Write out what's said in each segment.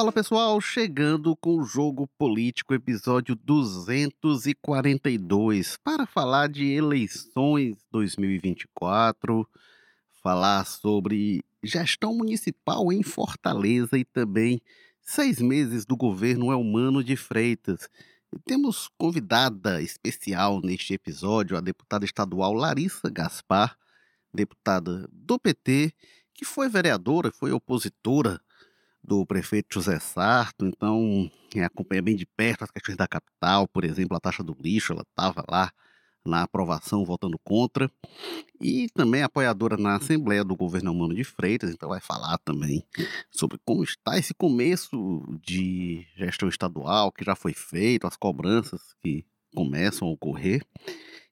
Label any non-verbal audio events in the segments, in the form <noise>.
Fala pessoal, chegando com o Jogo Político, episódio 242, para falar de eleições 2024, falar sobre gestão municipal em Fortaleza e também seis meses do governo Elmano de Freitas. Temos convidada especial neste episódio a deputada estadual Larissa Gaspar, deputada do PT, que foi vereadora, foi opositora do prefeito José Sarto, então é, acompanha bem de perto as questões da capital, por exemplo, a taxa do lixo, ela estava lá na aprovação votando contra, e também apoiadora na Assembleia do Governo Humano de Freitas, então vai falar também sobre como está esse começo de gestão estadual que já foi feito, as cobranças que começam a ocorrer,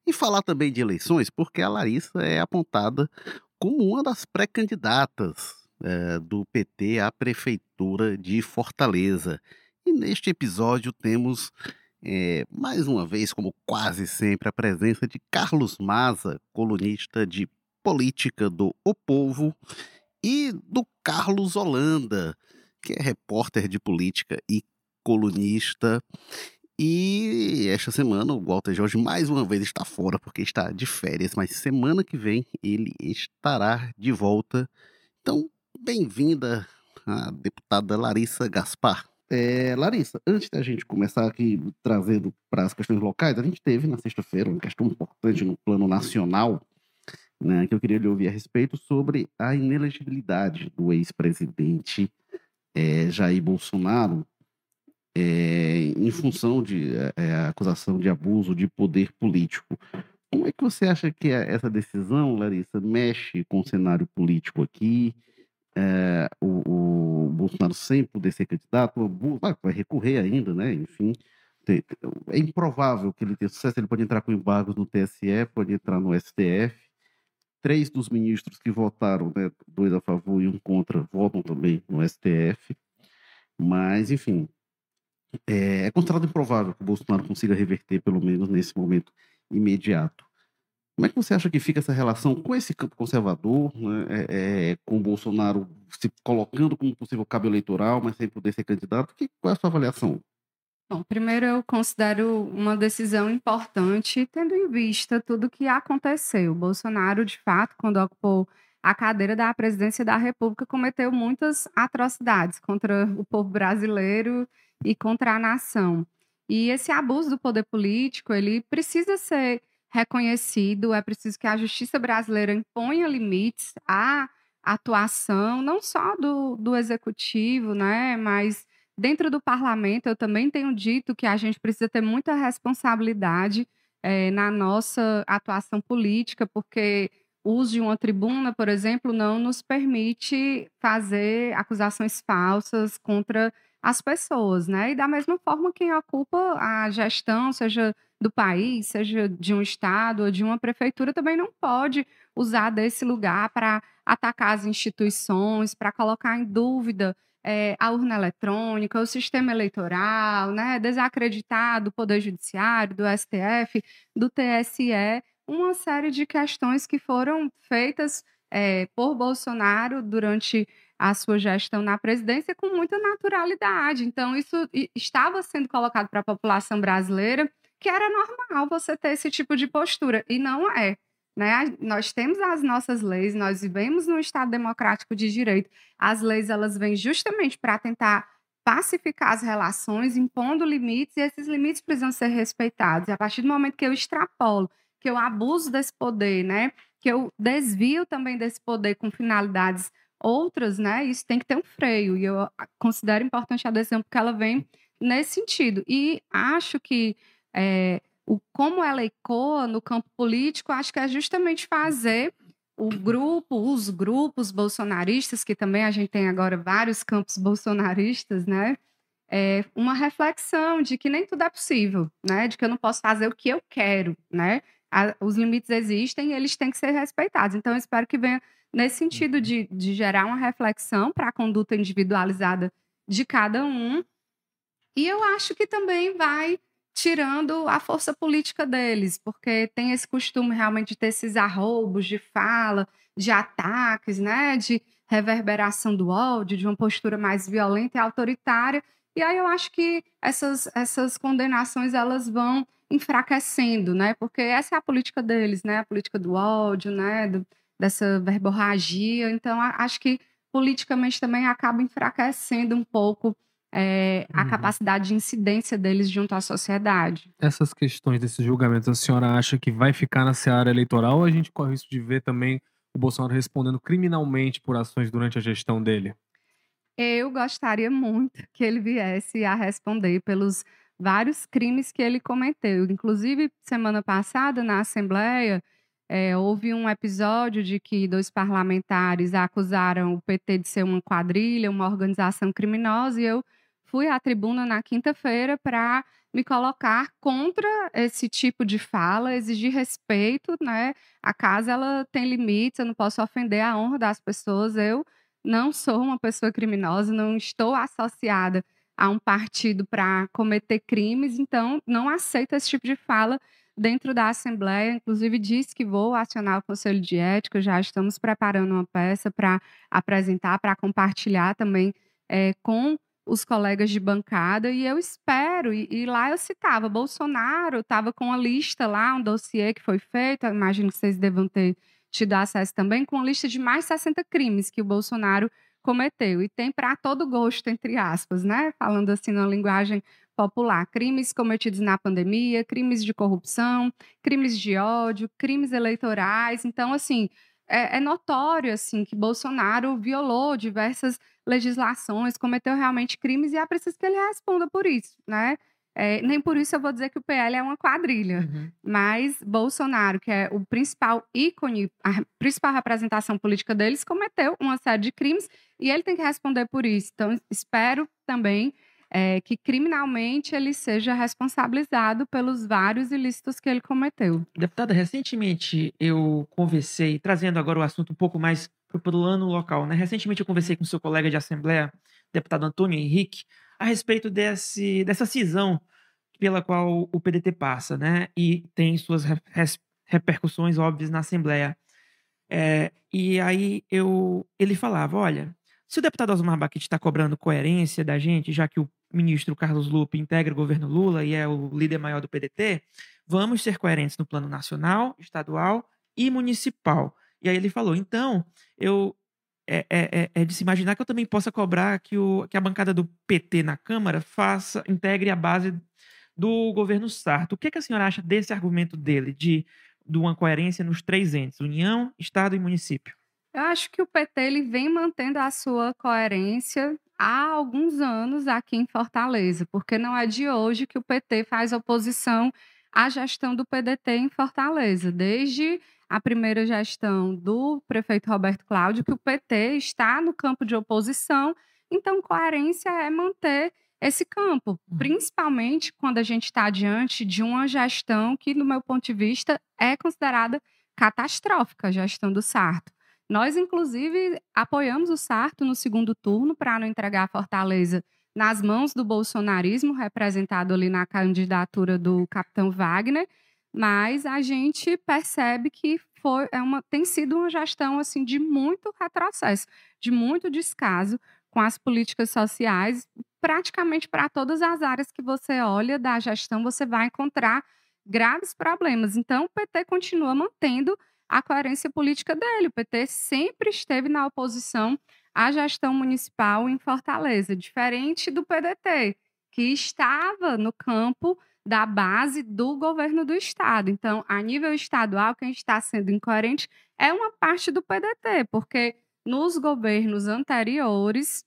e falar também de eleições, porque a Larissa é apontada como uma das pré-candidatas é, do PT à Prefeitura de Fortaleza. E neste episódio temos, é, mais uma vez, como quase sempre, a presença de Carlos Maza, colunista de política do O Povo, e do Carlos Holanda, que é repórter de política e colunista. E esta semana o Walter Jorge mais uma vez está fora porque está de férias, mas semana que vem ele estará de volta. Então, Bem-vinda, a deputada Larissa Gaspar. É, Larissa, antes da gente começar aqui trazendo para as questões locais, a gente teve na sexta-feira uma questão importante no plano nacional, né, que eu queria lhe ouvir a respeito sobre a inelegibilidade do ex-presidente é, Jair Bolsonaro é, em função de é, acusação de abuso de poder político. Como é que você acha que essa decisão, Larissa, mexe com o cenário político aqui? É, o, o, Bolsonaro sem poder ser candidato, vai recorrer ainda, né? Enfim, é improvável que ele tenha sucesso. Ele pode entrar com embargos no TSE, pode entrar no STF. Três dos ministros que votaram, né, dois a favor e um contra, votam também no STF. Mas, enfim, é, é considerado improvável que o Bolsonaro consiga reverter, pelo menos nesse momento imediato. Como é que você acha que fica essa relação com esse campo conservador, né, é, é, com o Bolsonaro se colocando como possível cabo eleitoral, mas sem poder ser candidato? Que, qual é a sua avaliação? Bom, primeiro eu considero uma decisão importante, tendo em vista tudo que aconteceu. O Bolsonaro, de fato, quando ocupou a cadeira da presidência da República, cometeu muitas atrocidades contra o povo brasileiro e contra a nação. E esse abuso do poder político, ele precisa ser reconhecido, é preciso que a justiça brasileira imponha limites à atuação, não só do, do executivo, né, mas dentro do parlamento, eu também tenho dito que a gente precisa ter muita responsabilidade é, na nossa atuação política, porque o uso de uma tribuna, por exemplo, não nos permite fazer acusações falsas contra as pessoas, né? E da mesma forma, quem ocupa a gestão, seja do país, seja de um estado ou de uma prefeitura, também não pode usar desse lugar para atacar as instituições, para colocar em dúvida é, a urna eletrônica, o sistema eleitoral, né? desacreditar do Poder Judiciário, do STF, do TSE, uma série de questões que foram feitas é, por Bolsonaro durante a sua gestão na presidência com muita naturalidade. Então, isso estava sendo colocado para a população brasileira que era normal você ter esse tipo de postura, e não é. Né? Nós temos as nossas leis, nós vivemos num Estado democrático de direito. As leis elas vêm justamente para tentar pacificar as relações, impondo limites, e esses limites precisam ser respeitados. E a partir do momento que eu extrapolo, que eu abuso desse poder, né? que eu desvio também desse poder com finalidades outras, né? Isso tem que ter um freio. E eu considero importante a decisão porque ela vem nesse sentido. E acho que é, o, como ela ecoa no campo político, acho que é justamente fazer o grupo, os grupos bolsonaristas, que também a gente tem agora vários campos bolsonaristas, né? É uma reflexão de que nem tudo é possível, né? De que eu não posso fazer o que eu quero, né? A, os limites existem e eles têm que ser respeitados. Então, eu espero que venha nesse sentido uhum. de, de gerar uma reflexão para a conduta individualizada de cada um. E eu acho que também vai tirando a força política deles, porque tem esse costume realmente de ter esses arroubos de fala, de ataques, né? De reverberação do ódio, de uma postura mais violenta e autoritária. E aí eu acho que essas, essas condenações elas vão enfraquecendo, né? Porque essa é a política deles, né? A política do ódio, né? Do, dessa verborragia. Então, acho que politicamente também acaba enfraquecendo um pouco é, a uhum. capacidade de incidência deles junto à sociedade. Essas questões desses julgamentos, a senhora acha que vai ficar na seara eleitoral ou a gente corre isso de ver também o Bolsonaro respondendo criminalmente por ações durante a gestão dele? Eu gostaria muito que ele viesse a responder pelos vários crimes que ele cometeu. Inclusive, semana passada, na Assembleia, é, houve um episódio de que dois parlamentares acusaram o PT de ser uma quadrilha, uma organização criminosa, e eu fui à tribuna na quinta-feira para me colocar contra esse tipo de fala, exigir respeito, né? A casa ela tem limites, eu não posso ofender a honra das pessoas. Eu não sou uma pessoa criminosa, não estou associada a um partido para cometer crimes, então não aceito esse tipo de fala dentro da Assembleia. Inclusive, disse que vou acionar o Conselho de Ética, já estamos preparando uma peça para apresentar, para compartilhar também é, com os colegas de bancada, e eu espero, e, e lá eu citava, Bolsonaro estava com a lista lá, um dossiê que foi feito, imagino que vocês devam ter tido acesso também, com uma lista de mais 60 crimes que o Bolsonaro cometeu. E tem para todo gosto, entre aspas, né? Falando assim na linguagem popular. Crimes cometidos na pandemia, crimes de corrupção, crimes de ódio, crimes eleitorais. Então, assim, é, é notório assim que Bolsonaro violou diversas legislações, cometeu realmente crimes e é preciso que ele responda por isso, né? É, nem por isso eu vou dizer que o PL é uma quadrilha, uhum. mas Bolsonaro, que é o principal ícone, a principal representação política deles, cometeu uma série de crimes e ele tem que responder por isso. Então, espero também é, que criminalmente ele seja responsabilizado pelos vários ilícitos que ele cometeu. Deputada, recentemente eu conversei, trazendo agora o assunto um pouco mais para o plano local, né? Recentemente eu conversei com seu colega de Assembleia, deputado Antônio Henrique, a respeito desse, dessa cisão pela qual o PDT passa, né? E tem suas repercussões óbvias na Assembleia. É, e aí eu, ele falava, olha, se o deputado Osmar Baquete está cobrando coerência da gente, já que o ministro Carlos Lupe integra o governo Lula e é o líder maior do PDT, vamos ser coerentes no plano nacional, estadual e municipal. E aí ele falou, então, eu é, é, é, é, de se imaginar que eu também possa cobrar que, o, que a bancada do PT na Câmara faça, integre a base do governo Sarto. O que, que a senhora acha desse argumento dele, de, de uma coerência nos três entes, União, Estado e município? Eu acho que o PT ele vem mantendo a sua coerência há alguns anos aqui em Fortaleza, porque não é de hoje que o PT faz oposição à gestão do PDT em Fortaleza. Desde a primeira gestão do prefeito Roberto Cláudio, que o PT está no campo de oposição, então coerência é manter esse campo, uhum. principalmente quando a gente está diante de uma gestão que, no meu ponto de vista, é considerada catastrófica, a gestão do Sarto. Nós, inclusive, apoiamos o Sarto no segundo turno para não entregar a Fortaleza nas mãos do bolsonarismo, representado ali na candidatura do capitão Wagner, mas a gente percebe que foi, é uma, tem sido uma gestão assim de muito retrocesso, de muito descaso com as políticas sociais, praticamente para todas as áreas que você olha da gestão, você vai encontrar graves problemas. Então, o PT continua mantendo a coerência política dele. O PT sempre esteve na oposição à gestão municipal em Fortaleza, diferente do PDT, que estava no campo da base do governo do estado. Então, a nível estadual, quem está sendo incoerente é uma parte do PDT, porque nos governos anteriores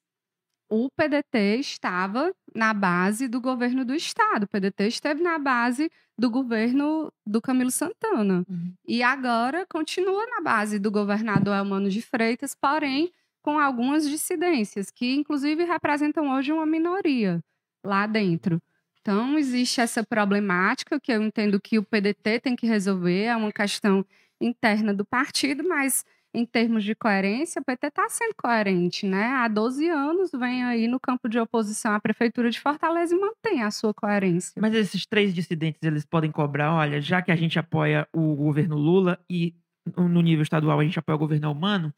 o PDT estava na base do governo do estado. O PDT esteve na base do governo do Camilo Santana. Uhum. E agora continua na base do governador Elmano de Freitas, porém com algumas dissidências, que inclusive representam hoje uma minoria lá dentro. Então, existe essa problemática que eu entendo que o PDT tem que resolver, é uma questão interna do partido, mas em termos de coerência, o PT está sendo coerente, né? Há 12 anos vem aí no campo de oposição à Prefeitura de Fortaleza e mantém a sua coerência. Mas esses três dissidentes, eles podem cobrar, olha, já que a gente apoia o governo Lula e no nível estadual a gente apoia o governo humano,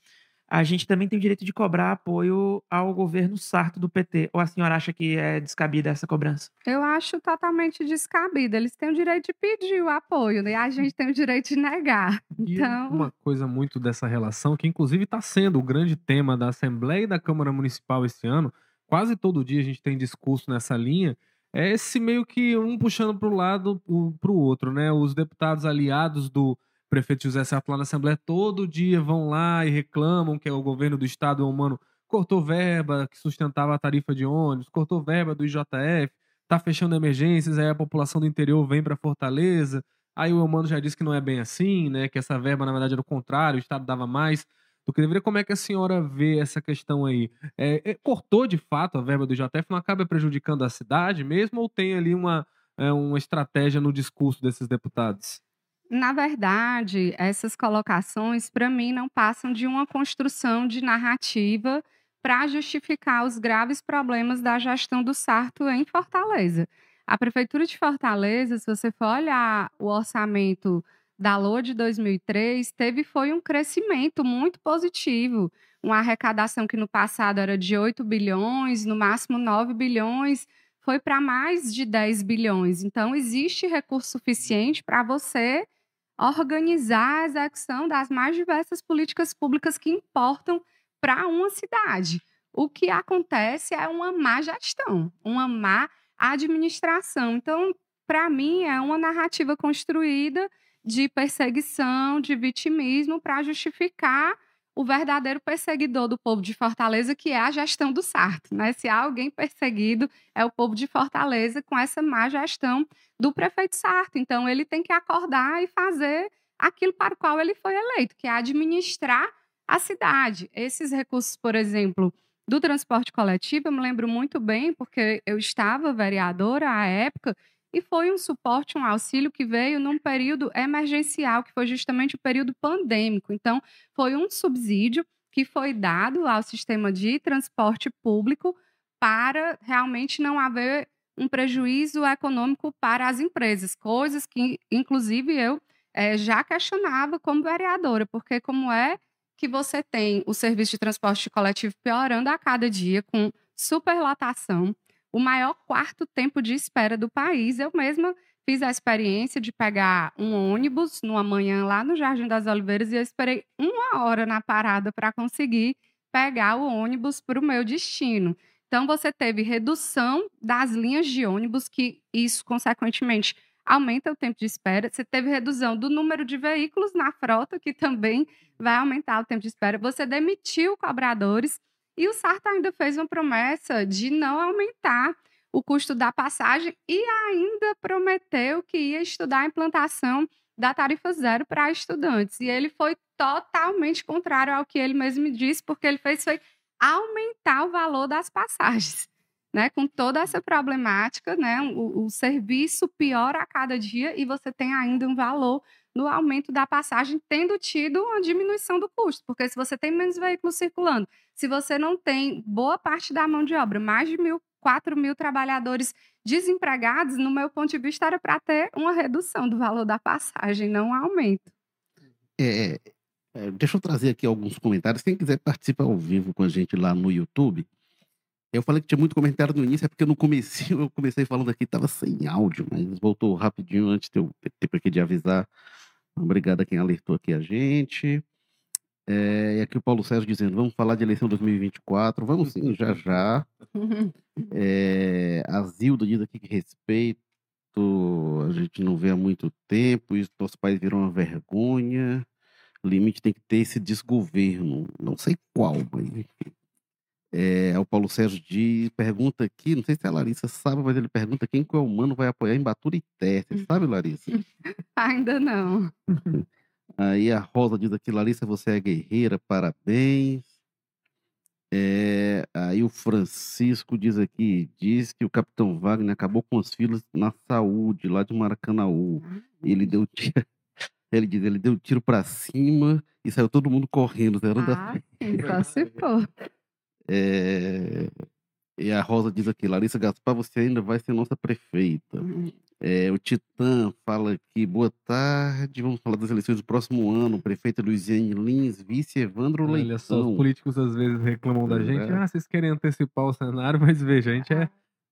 a gente também tem o direito de cobrar apoio ao governo sarto do PT. Ou a senhora acha que é descabida essa cobrança? Eu acho totalmente descabida. Eles têm o direito de pedir o apoio, né? E a gente tem o direito de negar. E Então, uma coisa muito dessa relação, que inclusive está sendo o grande tema da Assembleia e da Câmara Municipal esse ano, quase todo dia a gente tem discurso nessa linha, é esse meio que um puxando para o lado para o outro, né? Os deputados aliados do prefeito José Sarto lá na Assembleia todo dia vão lá e reclamam que é o governo do estado, o humano, cortou verba que sustentava a tarifa de ônibus, cortou verba do IJF, tá fechando emergências, aí a população do interior vem para Fortaleza, aí o humano já disse que não é bem assim, né? Que essa verba, na verdade, era o contrário, o estado dava mais do que deveria. Como é que a senhora vê essa questão aí? É, é, cortou de fato a verba do IJF, não acaba prejudicando a cidade mesmo, ou tem ali uma, é, uma estratégia no discurso desses deputados? Na verdade, essas colocações, para mim, não passam de uma construção de narrativa para justificar os graves problemas da gestão do Sarto em Fortaleza. A Prefeitura de Fortaleza, se você for olhar o orçamento da LOA de 2003, teve foi um crescimento muito positivo. Uma arrecadação que no passado era de 8 bilhões, no máximo 9 bilhões, foi para mais de 10 bilhões. Então, existe recurso suficiente para você organizar a execução das mais diversas políticas públicas que importam para uma cidade. O que acontece é uma má gestão, uma má administração. Então, para mim, é uma narrativa construída de perseguição, de vitimismo, para justificar o verdadeiro perseguidor do povo de Fortaleza, que é a gestão do Sarto. Né? Se há alguém perseguido, é o povo de Fortaleza com essa má gestão do prefeito Sarto. Então, ele tem que acordar e fazer aquilo para o qual ele foi eleito, que é administrar a cidade. Esses recursos, por exemplo, do transporte coletivo, eu me lembro muito bem, porque eu estava vereadora à época e foi um suporte, um auxílio que veio num período emergencial, que foi justamente o período pandêmico. Então, foi um subsídio que foi dado ao sistema de transporte público para realmente não haver um prejuízo econômico para as empresas, coisas que, inclusive, eu é, já questionava como vereadora, porque como é que você tem o serviço de transporte coletivo piorando a cada dia, com superlotação, o maior quarto tempo de espera do país. Eu mesma fiz a experiência de pegar um ônibus numa manhã lá no Jardim das Oliveiras e eu esperei uma hora na parada para conseguir pegar o ônibus para o meu destino. Então, você teve redução das linhas de ônibus, que isso, consequentemente, aumenta o tempo de espera. Você teve redução do número de veículos na frota, que também vai aumentar o tempo de espera. Você demitiu cobradores e o Sarto ainda fez uma promessa de não aumentar o custo da passagem e ainda prometeu que ia estudar a implantação da tarifa zero para estudantes. E ele foi totalmente contrário ao que ele mesmo disse, porque ele fez foi aumentar o valor das passagens. <laughs> Né, com toda essa problemática, né, o, o serviço piora a cada dia e você tem ainda um valor no aumento da passagem, tendo tido uma diminuição do custo, porque se você tem menos veículos circulando, se você não tem boa parte da mão de obra, mais de mil, 4 mil trabalhadores desempregados, no meu ponto de vista, era para ter uma redução do valor da passagem, não um aumento. É, é, deixa eu trazer aqui alguns comentários. Quem quiser participar ao vivo com a gente lá no YouTube, eu falei que tinha muito comentário no início, é porque no começo <laughs> eu comecei falando aqui, estava sem áudio, mas voltou rapidinho antes de eu ter de avisar. Obrigado a quem alertou aqui a gente. É, e aqui o Paulo Sérgio dizendo, vamos falar de eleição 2024. Vamos sim, já já. É, <laughs> a Zilda diz aqui que respeito, a gente não vê há muito tempo, isso nosso país virou uma vergonha. Limite tem que ter esse desgoverno, não sei qual, mas enfim. É, o Paulo Sérgio diz, pergunta aqui, não sei se a Larissa sabe, mas ele pergunta quem que é o humano vai apoiar em Baturité. Você sabe, Larissa? <laughs> Ainda não. Aí a Rosa diz aqui, Larissa, você é guerreira, parabéns. É, aí o Francisco diz aqui, diz que o Capitão Wagner acabou com os filhos na saúde, lá de Maracanãú. Ele deu tiro, <laughs> ele diz, ele deu tiro para cima e saiu todo mundo correndo, zerando ah, <laughs> sim, só se for. É... E a Rosa diz aqui, Larissa Gaspar, você ainda vai ser nossa prefeita. Uhum. É, o Titã fala aqui, boa tarde, vamos falar das eleições do próximo ano. Prefeita Luiziane Lins, vice Evandro Olha Leitão. só, os políticos às vezes reclamam da É. gente. Ah, vocês querem antecipar o cenário, <laughs> mas veja, a gente é,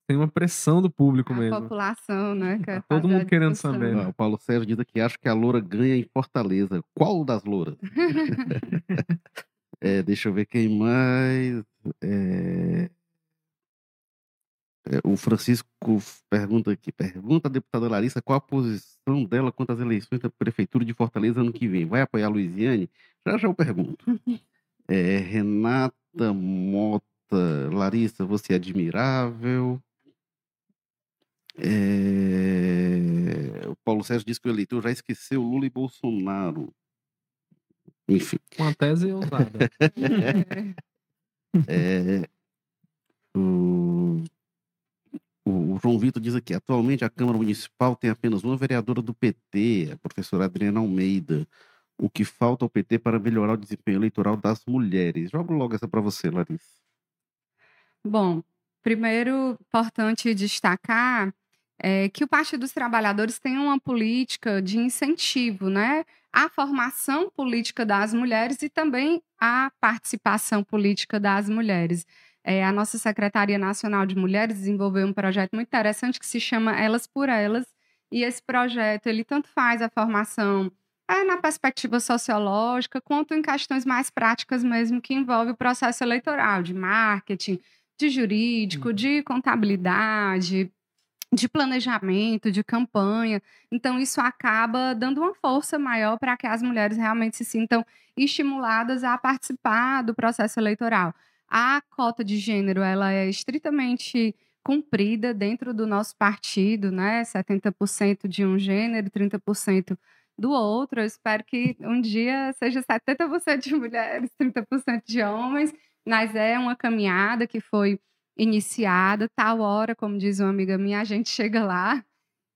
tem uma pressão do público A mesmo. população, né? Quer Tá todo a mundo querendo saber. Ah, o Paulo Sérgio diz aqui, acho que a Loura ganha em Fortaleza. Qual das louras? <laughs> É, deixa eu ver quem mais. É, é, o Francisco pergunta aqui, pergunta a deputada Larissa qual a posição dela quanto às eleições da Prefeitura de Fortaleza ano que vem. Vai apoiar a Luiziane? Já já eu pergunto. É, Renata Mota, Larissa, você é admirável. É, o Paulo Sérgio disse que o eleitor já esqueceu Lula e Bolsonaro. Enfim. Uma tese ousada. <laughs> É, o, o João Vitor diz aqui: atualmente a Câmara Municipal tem apenas uma vereadora do PT, a professora Adriana Almeida. O que falta ao PT para melhorar o desempenho eleitoral das mulheres? Jogo logo essa para você, Larissa. Bom, primeiro, importante destacar é, que o Partido dos Trabalhadores tem uma política de incentivo, né? À formação política das mulheres e também à participação política das mulheres. É, a nossa Secretaria Nacional de Mulheres desenvolveu um projeto muito interessante que se chama Elas por Elas, e esse projeto ele tanto faz a formação é, na perspectiva sociológica, quanto em questões mais práticas mesmo, que envolve o processo eleitoral, de marketing, de jurídico, de contabilidade, de planejamento, de campanha. Então, isso acaba dando uma força maior para que as mulheres realmente se sintam estimuladas a participar do processo eleitoral. A cota de gênero, ela é estritamente cumprida dentro do nosso partido, né? 70% de um gênero, 30% do outro. Eu espero que um dia seja 70% de mulheres, 30% de homens, mas é uma caminhada que foi iniciada, tal hora, como diz uma amiga minha, a gente chega lá.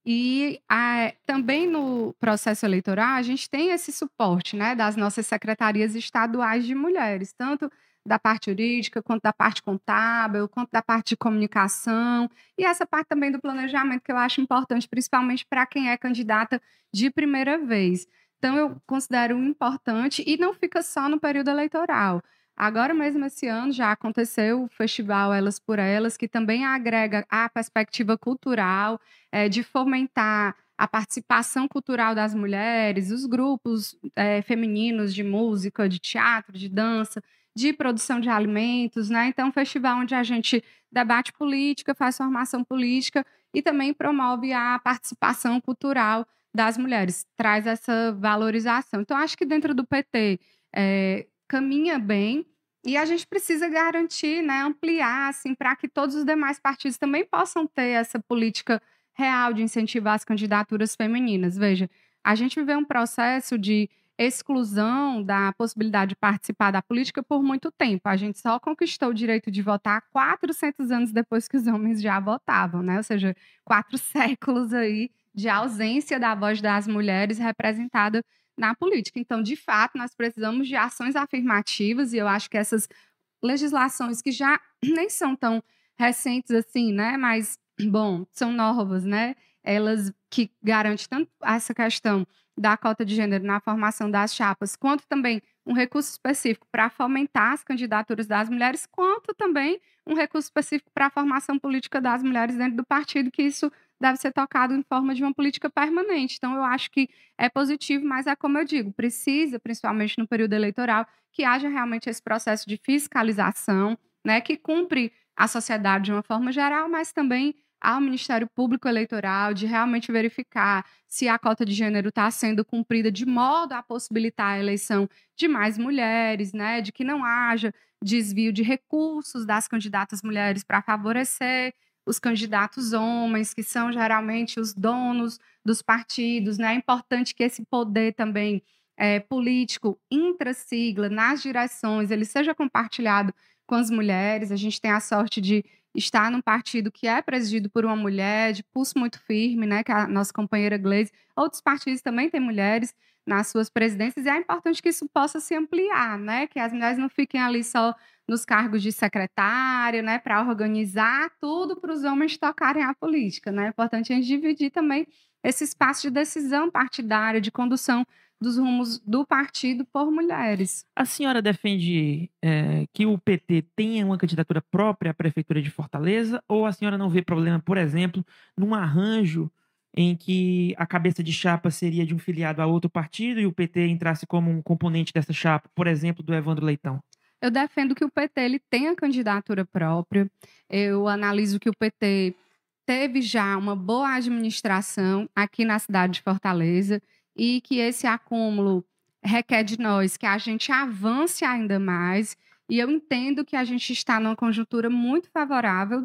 E ah, também no processo eleitoral, a gente tem esse suporte né, das nossas secretarias estaduais de mulheres, tanto da parte jurídica, quanto da parte contábil, quanto da parte de comunicação, e essa parte também do planejamento, que eu acho importante, principalmente para quem é candidata de primeira vez. Então, eu considero importante, e não fica só no período eleitoral. Agora mesmo esse ano já aconteceu o festival Elas por Elas, que também agrega a perspectiva cultural, é, de fomentar a participação cultural das mulheres, os grupos é, femininos de música, de teatro, de dança, de produção de alimentos, né? Então, um festival onde a gente debate política, faz formação política e também promove a participação cultural das mulheres, traz essa valorização. Então, acho que dentro do PT é, caminha bem e a gente precisa garantir, né, ampliar, assim, para que todos os demais partidos também possam ter essa política real de incentivar as candidaturas femininas. Veja, a gente viveu um processo de exclusão da possibilidade de participar da política por muito tempo. A gente só conquistou o direito de votar 400 anos depois que os homens já votavam, né? Ou seja, quatro <laughs> séculos aí de ausência da voz das mulheres representada na política. Então, de fato, nós precisamos de ações afirmativas e eu acho que essas legislações que já <clears throat> nem são tão recentes assim, né? Mas, <clears throat> bom, são novas, né? Elas que garantem tanto essa questão da cota de gênero na formação das chapas, quanto também um recurso específico para fomentar as candidaturas das mulheres, quanto também um recurso específico para a formação política das mulheres dentro do partido, que isso deve ser tocado em forma de uma política permanente. Então, eu acho que é positivo, mas é como eu digo, precisa, principalmente no período eleitoral, que haja realmente esse processo de fiscalização, né, que cumpre a sociedade de uma forma geral, mas também ao Ministério Público Eleitoral de realmente verificar se a cota de gênero está sendo cumprida de modo a possibilitar a eleição de mais mulheres, né, de que não haja desvio de recursos das candidatas mulheres para favorecer os candidatos homens, que são geralmente os donos dos partidos, né? É importante que esse poder também é, político intra-sigla nas direções ele seja compartilhado com as mulheres. A gente tem a sorte de está num partido que é presidido por uma mulher de pulso muito firme, né, que é a nossa companheira Gleisi. Outros partidos também têm mulheres nas suas presidências e é importante que isso possa se ampliar, né, que as mulheres não fiquem ali só nos cargos de secretária, né, para organizar tudo para os homens tocarem a política, né? É importante a gente dividir também esse espaço de decisão partidária, de condução dos rumos do partido por mulheres. A senhora defende é, que o PT tenha uma candidatura própria à Prefeitura de Fortaleza ou a senhora não vê problema, por exemplo, num arranjo em que a cabeça de chapa seria de um filiado a outro partido e o PT entrasse como um componente dessa chapa, por exemplo, do Evandro Leitão? Eu defendo que o PT ele tenha candidatura própria. Eu analiso que o PT teve já uma boa administração aqui na cidade de Fortaleza e que esse acúmulo requer de nós que a gente avance ainda mais. E eu entendo que a gente está numa conjuntura muito favorável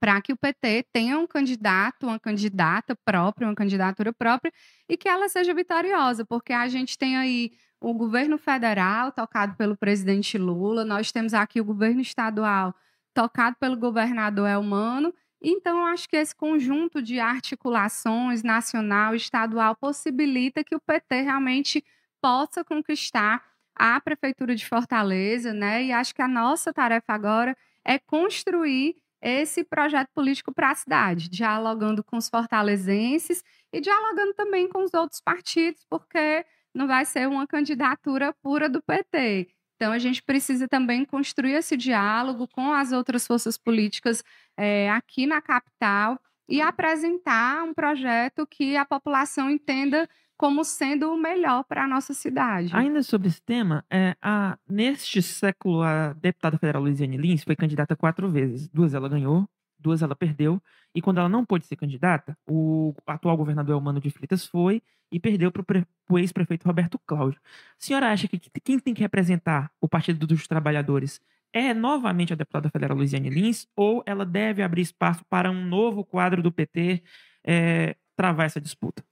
para que o PT tenha um candidato, uma candidata própria, uma candidatura própria, e que ela seja vitoriosa, porque a gente tem aí o governo federal, tocado pelo presidente Lula, nós temos aqui o governo estadual, tocado pelo governador Elmano, então, acho que esse conjunto de articulações nacional e estadual possibilita que o PT realmente possa conquistar a Prefeitura de Fortaleza, né? E acho que a nossa tarefa agora é construir esse projeto político para a cidade, dialogando com os fortalezenses e dialogando também com os outros partidos, porque não vai ser uma candidatura pura do PT. Então, a gente precisa também construir esse diálogo com as outras forças políticas é, aqui na capital e apresentar um projeto que a população entenda como sendo o melhor para a nossa cidade. Ainda sobre esse tema, é, a, neste século, a deputada federal Luiziane Lins foi candidata quatro vezes. Duas ela ganhou, duas ela perdeu. E quando ela não pôde ser candidata, o atual governador Elmano de Freitas foi e perdeu para o ex-prefeito Roberto Cláudio. A senhora acha que quem tem que representar o Partido dos Trabalhadores é novamente a deputada federal Luiziane Lins ou ela deve abrir espaço para um novo quadro do PT é, travar essa disputa?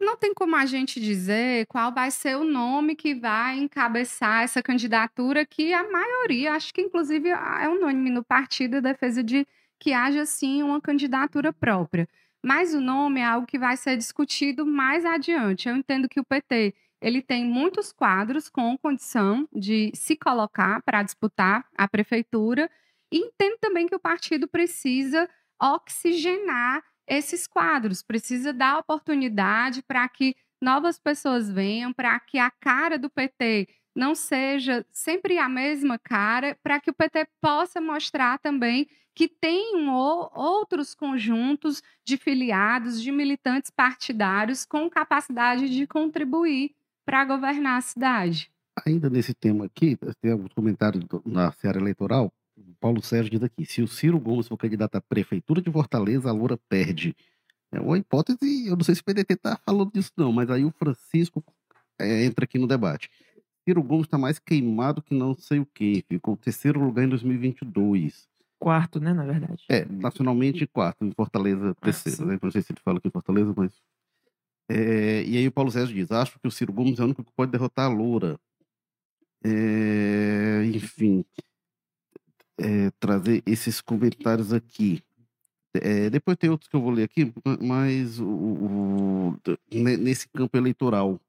Não tem como a gente dizer qual vai ser o nome que vai encabeçar essa candidatura, que a maioria, acho que inclusive é unânime no partido, a defesa de que haja sim uma candidatura própria. Mas o nome é algo que vai ser discutido mais adiante. Eu entendo que o PT ele tem muitos quadros com condição de se colocar para disputar a prefeitura e entendo também que o partido precisa oxigenar esses quadros, precisa dar oportunidade para que novas pessoas venham, para que a cara do PT não seja sempre a mesma cara, para que o PT possa mostrar também que tem outros conjuntos de filiados, de militantes partidários com capacidade de contribuir para governar a cidade. Ainda nesse tema aqui, tem alguns comentários na seara eleitoral. Paulo Sérgio diz aqui: se o Ciro Gomes for candidato à prefeitura de Fortaleza, a Loura perde. É uma hipótese, eu não sei se o PDT está falando disso, não, mas aí o Francisco é, entra aqui no debate. Ciro Gomes está mais queimado que não sei o quê. Ficou terceiro lugar em 2022. Quarto, né, na verdade. É, nacionalmente quarto, em Fortaleza terceiro. Né? Não sei se ele fala aqui em Fortaleza, mas. É, e aí o Paulo Sérgio diz: acho que o Ciro Gomes é o único que pode derrotar a Loura. É, enfim, é, trazer esses comentários aqui. É, depois tem outros que eu vou ler aqui, mas o, o, nesse campo eleitoral.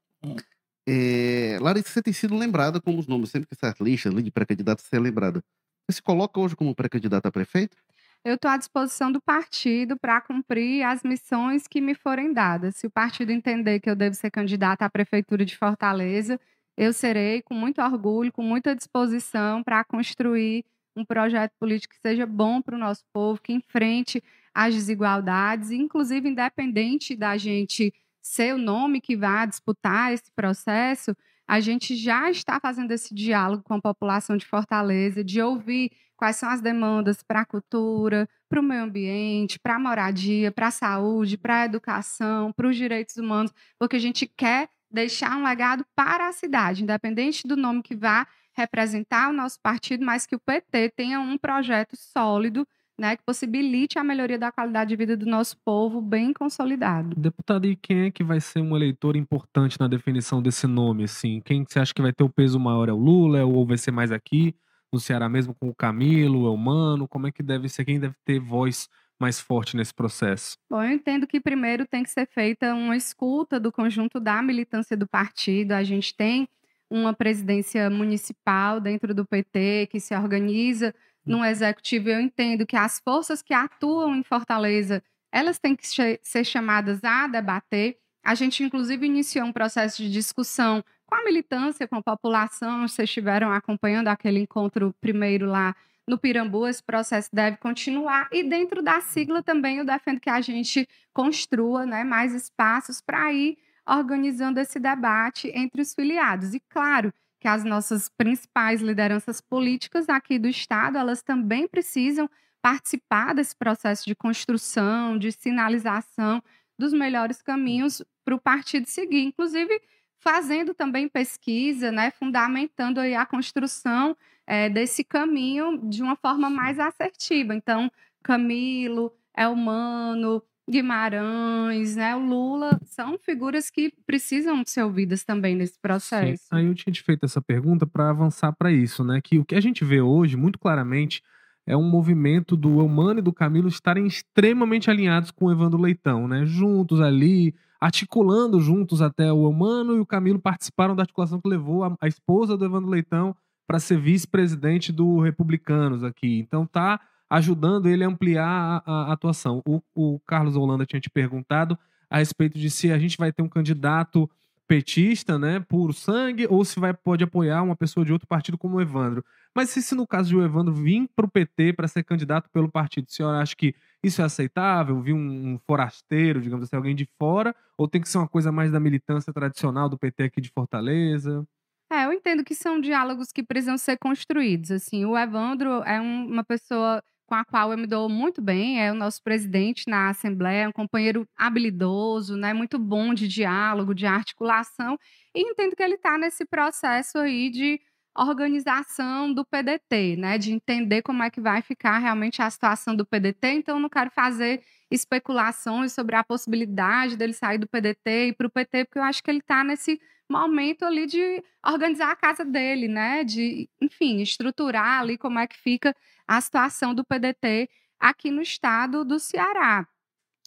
É, Larissa, você tem sido lembrada como os nomes, sempre que essa lista de pré-candidatos você é lembrada. Você se coloca hoje como pré-candidata a prefeito? Eu estou à disposição do partido para cumprir as missões que me forem dadas. Se o partido entender que eu devo ser candidata à prefeitura de Fortaleza, eu serei com muito orgulho, com muita disposição para construir um projeto político que seja bom para o nosso povo, que enfrente as desigualdades, inclusive independente da gente ser o nome que vai disputar esse processo, a gente já está fazendo esse diálogo com a população de Fortaleza, de ouvir quais são as demandas para a cultura, para o meio ambiente, para a moradia, para a saúde, para a educação, para os direitos humanos, porque a gente quer deixar um legado para a cidade, independente do nome que vá representar o nosso partido, mas que o PT tenha um projeto sólido né, que possibilite a melhoria da qualidade de vida do nosso povo bem consolidado. Deputado, e quem é que vai ser um eleitor importante na definição desse nome? Assim? Quem você acha que vai ter o peso maior? É o Lula ou vai ser mais aqui? no Ceará mesmo com o Camilo, o Elmano? Como é que deve ser? Quem deve ter voz mais forte nesse processo? Bom, eu entendo que primeiro tem que ser feita uma escuta do conjunto da militância do partido. A gente tem uma presidência municipal dentro do PT que se organiza no executivo. Eu entendo que as forças que atuam em Fortaleza, elas têm que ser chamadas a debater. A gente, inclusive, iniciou um processo de discussão com a militância, com a população. Vocês estiveram acompanhando aquele encontro primeiro lá no Pirambu, esse processo deve continuar. E dentro da sigla também eu defendo que a gente construa né, mais espaços para ir organizando esse debate entre os filiados. E claro que as nossas principais lideranças políticas aqui do Estado, elas também precisam participar desse processo de construção, de sinalização dos melhores caminhos para o partido seguir. Inclusive, fazendo também pesquisa, né, fundamentando aí a construção é, desse caminho de uma forma mais assertiva. Então, Camilo, Elmano, Guimarães, né, o Lula, são figuras que precisam ser ouvidas também nesse processo. Sim. Aí eu tinha te feito essa pergunta para avançar para isso, né, que o que a gente vê hoje, muito claramente, é um movimento do Elmano e do Camilo estarem extremamente alinhados com o Evandro Leitão, né, juntos ali, articulando juntos até o Elmano e o Camilo participaram da articulação que levou a, a esposa do Evandro Leitão para ser vice-presidente do Republicanos aqui. Então tá ajudando ele a ampliar a, a atuação. O, o, Carlos Holanda tinha te perguntado a respeito de se a gente vai ter um candidato petista, né, puro sangue, ou se vai pode apoiar uma pessoa de outro partido como o Evandro. Mas se, se no caso de o Evandro vir para o PT para ser candidato pelo partido, a senhora acha que isso é aceitável? Vir um, um, forasteiro, digamos assim, alguém de fora? Ou tem que ser uma coisa mais da militância tradicional do PT aqui de Fortaleza? É, eu entendo que são diálogos que precisam ser construídos. Assim, o Evandro é um, uma pessoa com a qual eu me dou muito bem, é o nosso presidente na Assembleia, um companheiro habilidoso, né, muito bom de diálogo, de articulação, e entendo que ele está nesse processo aí de organização do PDT, né, de entender como é que vai ficar realmente a situação do PDT. Então, não quero fazer especulações sobre a possibilidade dele sair do PDT e para o PT, porque eu acho que ele está nesse momento ali de organizar a casa dele, né, de, enfim, estruturar ali como é que fica a situação do PDT aqui no estado do Ceará.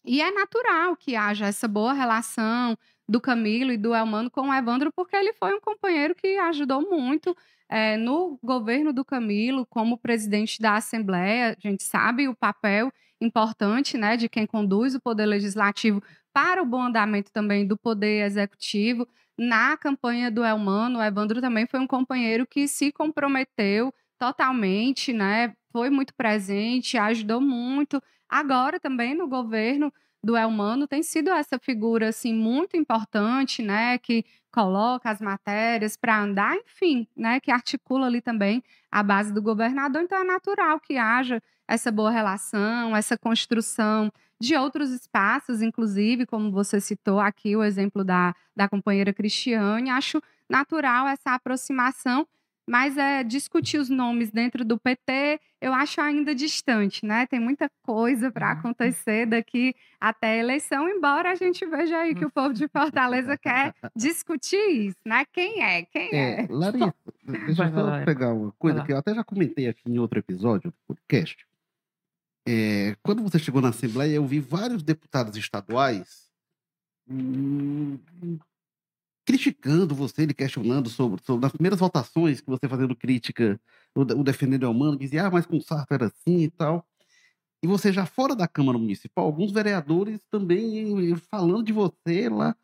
E é natural que haja essa boa relação do Camilo e do Elmano com o Evandro, porque ele foi um companheiro que ajudou muito é, no governo do Camilo, como presidente da Assembleia, a gente sabe o papel importante né, de quem conduz o Poder Legislativo para o bom andamento também do Poder Executivo. Na campanha do Elmano, o Evandro também foi um companheiro que se comprometeu totalmente, né? Foi muito presente, ajudou muito. Agora também no governo do Elmano tem sido essa figura assim muito importante, né, que coloca as matérias para andar, enfim, né, que articula ali também a base do governador. Então é natural que haja essa boa relação, essa construção de outros espaços, inclusive, como você citou aqui o exemplo da, da companheira Cristiane, acho natural essa aproximação mas é, discutir os nomes dentro do PT, eu acho ainda distante, né? Tem muita coisa para uhum. acontecer daqui até a eleição, embora a gente veja aí que o povo de Fortaleza quer discutir isso, né? Quem é? Quem é? é Larissa, deixa eu só pegar uma coisa que eu até já comentei aqui em outro episódio do podcast. É, quando você chegou na Assembleia, eu vi vários deputados estaduais hum, criticando você, ele questionando sobre, sobre nas primeiras votações que você fazendo crítica, o, o defendendo o humano, dizia, ah, mas com o Sarto era assim e tal. E você já fora da Câmara Municipal, alguns vereadores também falando de você lá.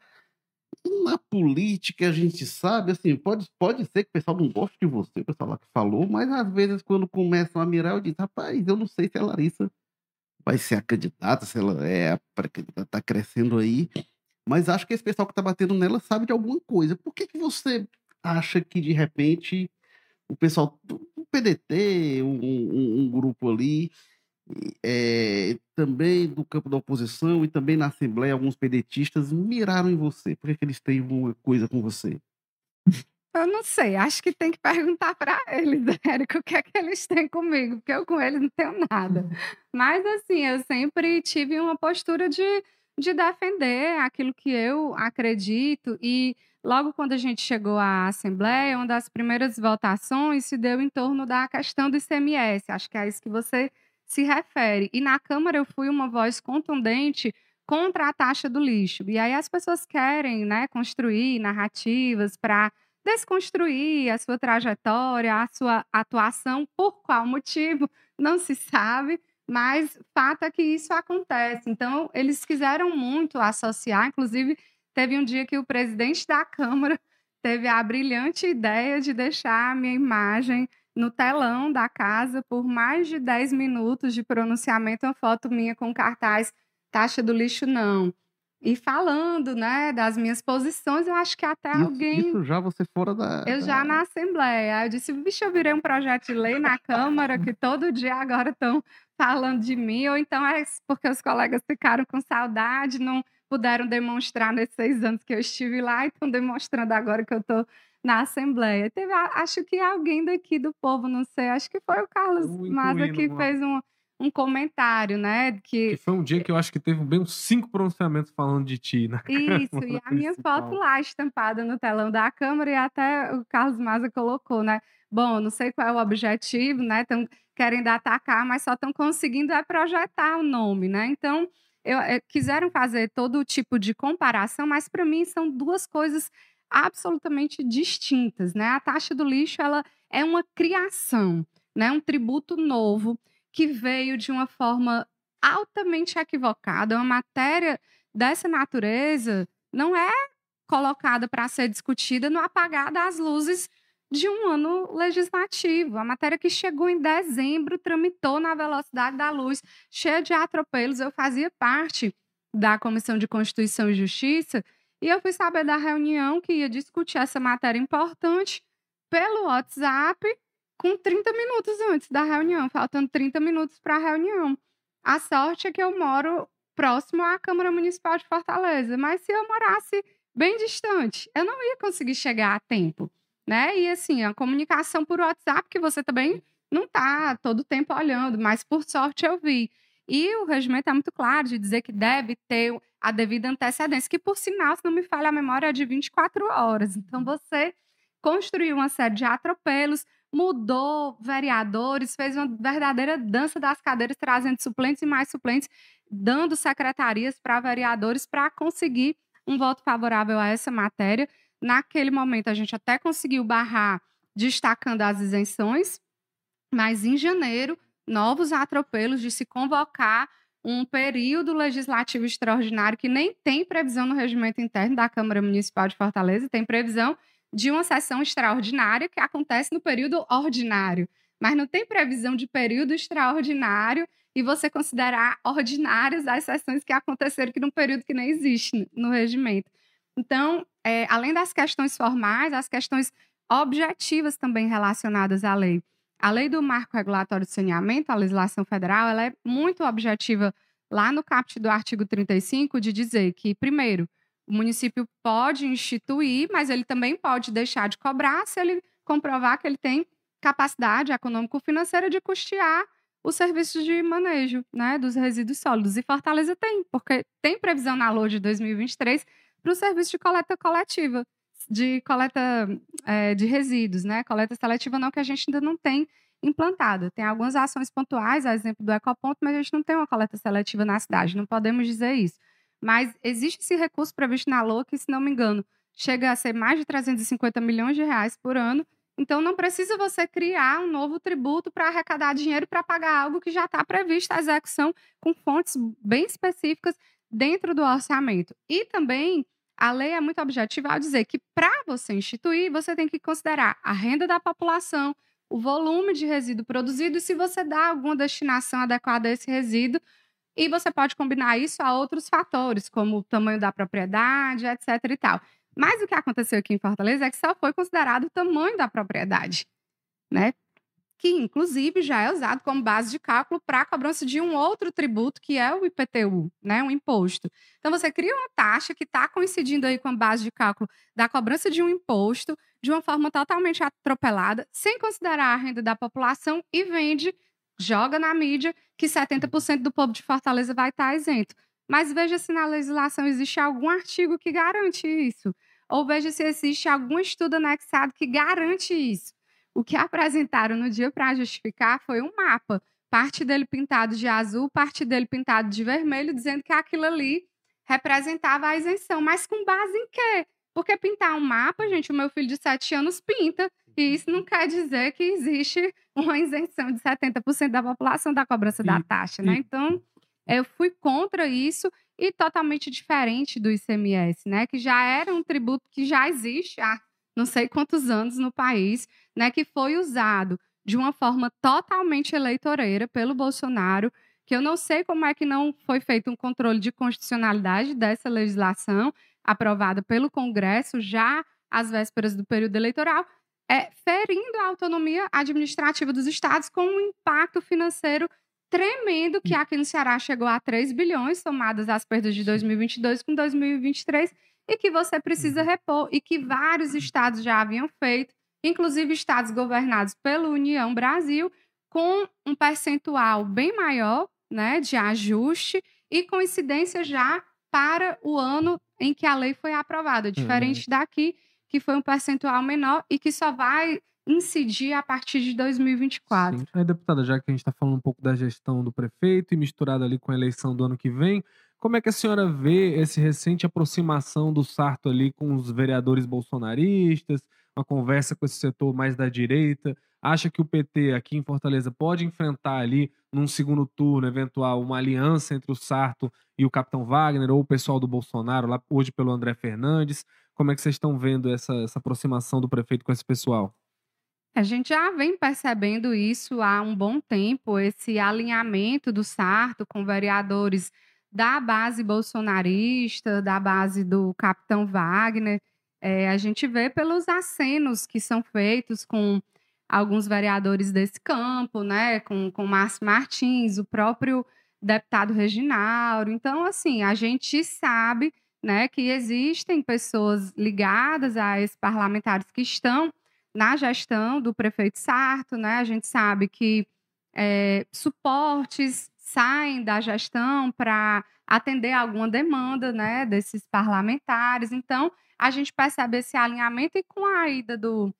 Na política, a gente sabe, assim, pode, pode ser que o pessoal não goste de você, o pessoal lá que falou, mas às vezes quando começam a mirar, eu digo, rapaz, eu não sei se a Larissa vai ser a candidata, se ela é a pré-candidata, tá crescendo aí. Mas acho que esse pessoal que tá batendo nela sabe de alguma coisa. Por que, que você acha que, de repente, o pessoal do PDT, um, um, um grupo ali, é, também do campo da oposição e também na Assembleia, alguns pedetistas miraram em você? Por que, que eles têm alguma coisa com você? Eu não sei, acho que tem que perguntar para eles, <laughs> Érico, o que é que eles têm comigo, porque eu com eles não tenho nada. Mas, assim, eu sempre tive uma postura de de defender aquilo que eu acredito e logo quando a gente chegou à Assembleia, uma das primeiras votações se deu em torno da questão do ICMS, acho que é isso que você se refere. E na Câmara eu fui uma voz contundente contra a taxa do lixo. E aí as pessoas querem, né, construir narrativas para desconstruir a sua trajetória, a sua atuação, por qual motivo, não se sabe, mas fato é que isso acontece. Então, eles quiseram muito associar, inclusive, teve um dia que o presidente da Câmara teve a brilhante ideia de deixar a minha imagem no telão da casa por mais de 10 minutos de pronunciamento, uma foto minha com cartaz taxa do lixo não. E falando, né, das minhas posições, eu acho que até Isso, alguém. isso já você fora da. Eu já na Assembleia. Eu disse, bicho, eu virei um projeto de lei na Câmara que todo dia agora estão falando de mim, ou então é porque os colegas ficaram com saudade, não puderam demonstrar nesses seis anos que eu estive lá e estão demonstrando agora que eu estou na Assembleia. Teve, acho que alguém daqui do povo, não sei, acho que foi o Carlos Maza que fez um, um comentário, né? Que Que foi um dia que eu acho que teve bem uns cinco pronunciamentos falando de ti, né? <laughs> Isso, e a minha foto lá estampada no telão da Câmara, e até o Carlos Maza colocou, né? Bom, não sei qual é o objetivo, né? Estão querendo atacar, mas só estão conseguindo é projetar o nome, né? Então, eu, eh, quiseram fazer todo tipo de comparação, mas para mim são duas coisas absolutamente distintas, né? A taxa do lixo, ela é uma criação, né? Um tributo novo que veio de uma forma altamente equivocada, uma matéria dessa natureza não é colocada para ser discutida no apagar das luzes de um ano legislativo. A matéria que chegou em dezembro tramitou na velocidade da luz, cheia de atropelos. Eu fazia parte da Comissão de Constituição e Justiça e eu fui saber da reunião que ia discutir essa matéria importante pelo WhatsApp com 30 minutos antes da reunião, faltando 30 minutos para a reunião. A sorte é que eu moro próximo à Câmara Municipal de Fortaleza, mas se eu morasse bem distante, eu não ia conseguir chegar a tempo, né? E assim, a comunicação por WhatsApp que você também não tá todo tempo olhando, mas por sorte eu vi. E o regimento é muito claro de dizer que deve ter a devida antecedência, que por sinal, se não me falha a memória, é de 24 horas. Então você construiu uma série de atropelos, mudou vereadores, fez uma verdadeira dança das cadeiras, trazendo suplentes e mais suplentes, dando secretarias para vereadores para conseguir um voto favorável a essa matéria. Naquele momento, a gente até conseguiu barrar, destacando as isenções, mas em janeiro, novos atropelos de se convocar um período legislativo extraordinário que nem tem previsão no regimento interno da Câmara Municipal de Fortaleza, tem previsão de uma sessão extraordinária que acontece no período ordinário, mas não tem previsão de período extraordinário e você considerar ordinárias as sessões que aconteceram que num período que nem existe no regimento. Então, é, além das questões formais, as questões objetivas também relacionadas à lei. A lei do marco regulatório de saneamento, a legislação federal, ela é muito objetiva lá no caput do artigo 35 de dizer que, primeiro, o município pode instituir, mas ele também pode deixar de cobrar se ele comprovar que ele tem capacidade econômico-financeira de custear os serviços de manejo né, dos resíduos sólidos. E Fortaleza tem, porque tem previsão na LOA de 2023 para o serviço de coleta coletiva, de coleta é, de resíduos, né? Coleta seletiva não, que a gente ainda não tem implantada. Tem algumas ações pontuais, a exemplo do Ecoponto, mas a gente não tem uma coleta seletiva na cidade, não podemos dizer isso. Mas existe esse recurso previsto na LOA que, se não me engano, chega a ser mais de 350 milhões de reais por ano. Então, não precisa você criar um novo tributo para arrecadar dinheiro para pagar algo que já está previsto a execução com fontes bem específicas dentro do orçamento. E também a lei é muito objetiva ao dizer que para você instituir, você tem que considerar a renda da população, o volume de resíduo produzido e se você dá alguma destinação adequada a esse resíduo. E você pode combinar isso a outros fatores, como o tamanho da propriedade, etc. e tal. Mas o que aconteceu aqui em Fortaleza é que só foi considerado o tamanho da propriedade, né? Que, inclusive, já é usado como base de cálculo para a cobrança de um outro tributo, que é o IPTU, né? Um imposto. Então, você cria uma taxa que está coincidindo aí com a base de cálculo da cobrança de um imposto, de uma forma totalmente atropelada, sem considerar a renda da população e vende, joga na mídia que 70% do povo de Fortaleza vai estar isento. Mas veja se na legislação existe algum artigo que garante isso. Ou veja se existe algum estudo anexado que garante isso. O que apresentaram no dia para justificar foi um mapa, parte dele pintado de azul, parte dele pintado de vermelho, dizendo que aquilo ali representava a isenção. Mas com base em quê? Porque pintar um mapa, gente, o meu filho de 7 anos pinta, e isso não quer dizer que existe uma isenção de 70% da população da cobrança da taxa, né? Então, eu fui contra isso e totalmente diferente do ICMS, né? Que já era um tributo que já existe há não sei quantos anos no país, né? Que foi usado de uma forma totalmente eleitoreira pelo Bolsonaro, que eu não sei como é que não foi feito um controle de constitucionalidade dessa legislação aprovada pelo Congresso já às vésperas do período eleitoral, é, ferindo a autonomia administrativa dos estados com um impacto financeiro tremendo que aqui no Ceará chegou a 3 bilhões, somadas as perdas de 2022 com 2023, e que você precisa uhum. repor, e que vários estados já haviam feito, inclusive estados governados pela União Brasil, com um percentual bem maior né, de ajuste e coincidência já para o ano em que a lei foi aprovada, diferente uhum. daqui, que foi um percentual menor e que só vai incidir a partir de 2024. Sim. Aí, deputada, já que a gente está falando um pouco da gestão do prefeito e misturado ali com a eleição do ano que vem, como é que a senhora vê esse recente aproximação do Sarto ali com os vereadores bolsonaristas, uma conversa com esse setor mais da direita? Acha que o PT aqui em Fortaleza pode enfrentar ali, num segundo turno, eventual, uma aliança entre o Sarto e o Capitão Wagner, ou o pessoal do Bolsonaro, lá hoje pelo André Fernandes? Como é que vocês estão vendo essa, essa aproximação do prefeito com esse pessoal? A gente já vem percebendo isso há um bom tempo, esse alinhamento do Sarto com vereadores da base bolsonarista, da base do capitão Wagner. É, a gente vê pelos acenos que são feitos com alguns vereadores desse campo, né, com, com Márcio Martins, o próprio deputado Reginaldo. Então, assim, a gente sabe né, que existem pessoas ligadas a esses parlamentares que estão na gestão do prefeito Sarto, né? A gente sabe que é, suportes saem da gestão para atender alguma demanda né, desses parlamentares. Então, a gente percebe esse alinhamento e com a ida do,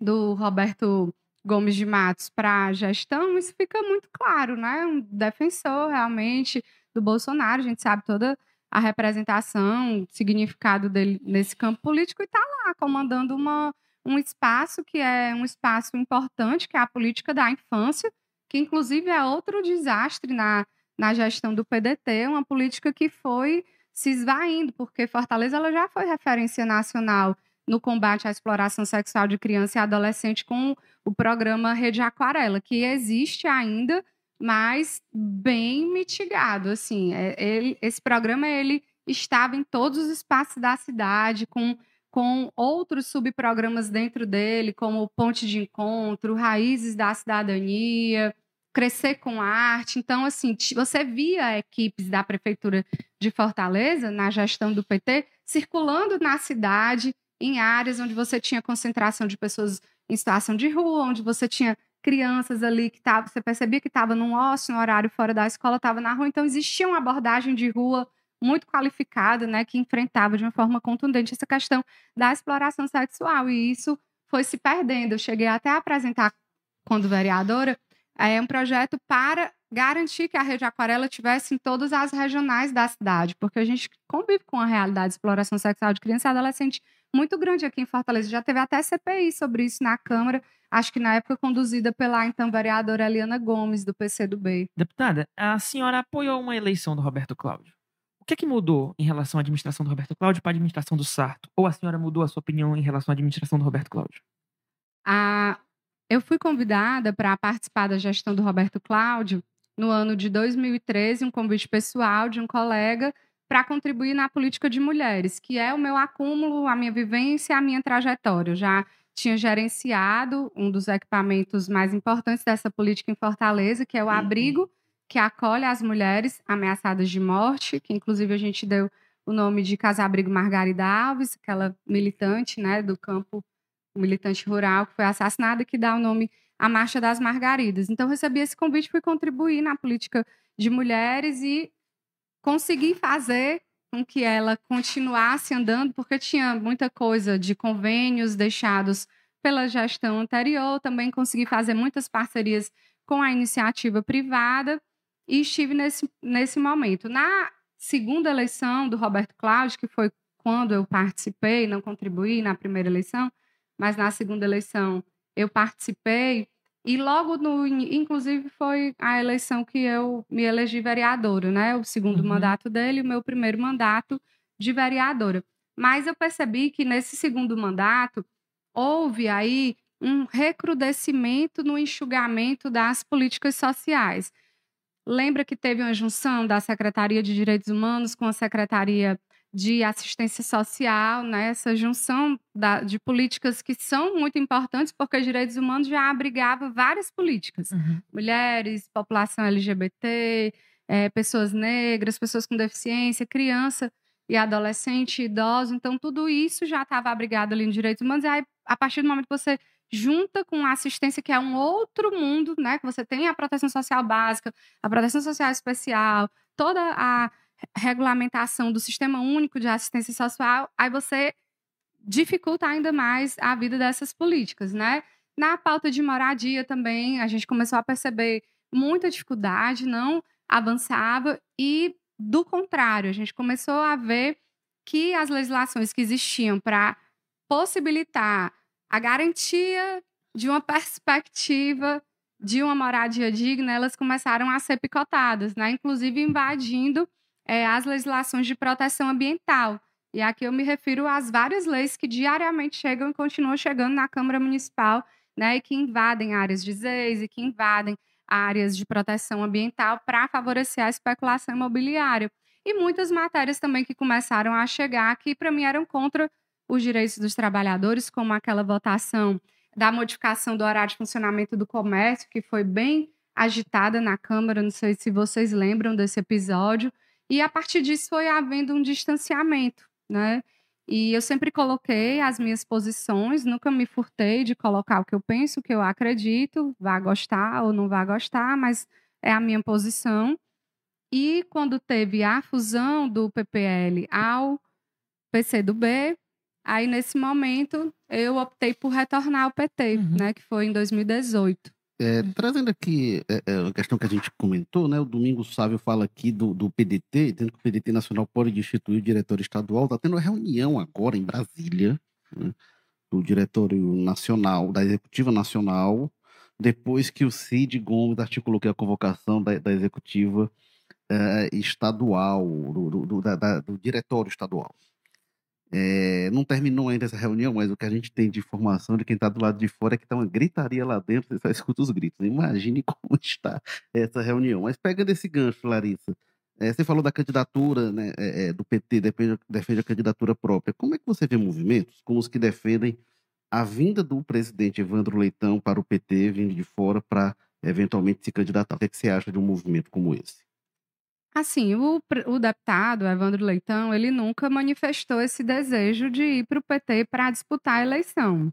do Roberto Gomes de Matos para a gestão, isso fica muito claro, né? Um defensor realmente do Bolsonaro, a gente sabe toda a representação, o significado dele nesse campo político e está lá comandando uma, um espaço que é um espaço importante, que é a política da infância, que inclusive é outro desastre na, na gestão do PDT, uma política que foi se esvaindo, porque Fortaleza ela já foi referência nacional no combate à exploração sexual de criança e adolescente com o programa Rede Aquarela, que existe ainda, mas bem mitigado. Assim, é, ele, esse programa ele estava em todos os espaços da cidade, com, com outros subprogramas dentro dele, como Ponte de Encontro, Raízes da Cidadania, crescer com a arte. Então, assim, você via equipes da Prefeitura de Fortaleza, na gestão do PT, circulando na cidade, em áreas onde você tinha concentração de pessoas em situação de rua, onde você tinha crianças ali que tava, você percebia que estava num ócio, no horário fora da escola, estava na rua. Então, existia uma abordagem de rua muito qualificada, né, que enfrentava de uma forma contundente essa questão da exploração sexual. E isso foi se perdendo. Eu cheguei até a apresentar, quando vereadora, é um projeto para garantir que a rede aquarela tivesse em todas as regionais da cidade, porque a gente convive com a realidade de exploração sexual de criança e adolescente muito grande aqui em Fortaleza. Já teve até CPI sobre isso na Câmara, acho que na época conduzida pela então vereadora Eliana Gomes, do PCdoB. Deputada, a senhora apoiou uma eleição do Roberto Cláudio. O que é que mudou em relação à administração do Roberto Cláudio para a administração do Sarto? Ou a senhora mudou a sua opinião em relação à administração do Roberto Cláudio? A eu fui convidada para participar da gestão do Roberto Cláudio no ano de 2013, um convite pessoal de um colega para contribuir na política de mulheres, que é o meu acúmulo, a minha vivência, a minha trajetória. Eu já tinha gerenciado um dos equipamentos mais importantes dessa política em Fortaleza, que é o uhum. abrigo, que acolhe as mulheres ameaçadas de morte, que inclusive a gente deu o nome de Casa Abrigo Margarida Alves, aquela militante né, do campo militante rural que foi assassinado e que dá o nome à Marcha das Margaridas. Então, recebi esse convite, fui contribuir na política de mulheres e consegui fazer com que ela continuasse andando, porque tinha muita coisa de convênios deixados pela gestão anterior, também consegui fazer muitas parcerias com a iniciativa privada e estive nesse, nesse momento. Na segunda eleição do Roberto Cláudio, que foi quando eu participei, não contribuí na primeira eleição, mas na segunda eleição eu participei, e logo no. Inclusive, foi a eleição que eu me elegi vereadora, né? O segundo uhum. mandato dele e o meu primeiro mandato de vereadora. Mas eu percebi que nesse segundo mandato houve aí um recrudescimento no enxugamento das políticas sociais. Lembra que teve uma junção da Secretaria de Direitos Humanos com a Secretaria de assistência social, né? essa junção da, de políticas que são muito importantes, porque os direitos humanos já abrigava várias políticas. Uhum. Mulheres, população LGBT, é, pessoas negras, pessoas com deficiência, criança e adolescente, idoso. Então, tudo isso já estava abrigado ali em direitos humanos. E aí, a partir do momento que você junta com a assistência, que é um outro mundo, né? Que você tem a proteção social básica, a proteção social especial, toda a regulamentação do Sistema Único de Assistência Social, aí você dificulta ainda mais a vida dessas políticas, né? Na pauta de moradia também, a gente começou a perceber muita dificuldade, não avançava e, do contrário, a gente começou a ver que as legislações que existiam para possibilitar a garantia de uma perspectiva de uma moradia digna, elas começaram a ser picotadas, né? inclusive invadindo é, as legislações de proteção ambiental. E aqui eu me refiro às várias leis que diariamente chegam e continuam chegando na Câmara Municipal, né, e que invadem áreas de ZEIS e que invadem áreas de proteção ambiental para favorecer a especulação imobiliária. E muitas matérias também que começaram a chegar que, para mim, eram contra os direitos dos trabalhadores, como aquela votação da modificação do horário de funcionamento do comércio, que foi bem agitada na Câmara, não sei se vocês lembram desse episódio, e a partir disso foi havendo um distanciamento, né? E eu sempre coloquei as minhas posições, nunca me furtei de colocar o que eu penso, o que eu acredito, vá gostar ou não vá gostar, mas é a minha posição. E quando teve a fusão do PPL ao PCdoB, aí nesse momento eu optei por retornar ao PT, uhum. né, que foi em 2018. É, trazendo aqui é, é, a questão que a gente comentou, né? O Domingo Sávio fala aqui do, do PDT, dizendo que o PDT Nacional pode destituir o diretor estadual. Está tendo uma reunião agora em Brasília, né, do Diretório Nacional, da Executiva Nacional, depois que o Cid Gomes articulou que a convocação da, da Executiva é, Estadual, do, do, da, do Diretório Estadual. É, não terminou ainda essa reunião, mas o que a gente tem de informação de quem está do lado de fora é que está uma gritaria lá dentro, você só escuta os gritos. Imagine <laughs> como está essa reunião. Mas pegando esse gancho, Larissa, é, você falou da candidatura né, é, do PT, defende, defende a candidatura própria. Como é que você vê movimentos como os que defendem a vinda do presidente Evandro Leitão para o PT, vindo de fora, para eventualmente se candidatar? O que, é que você acha de um movimento como esse? Assim, o, o deputado Evandro Leitão, ele nunca manifestou esse desejo de ir para o PT para disputar a eleição.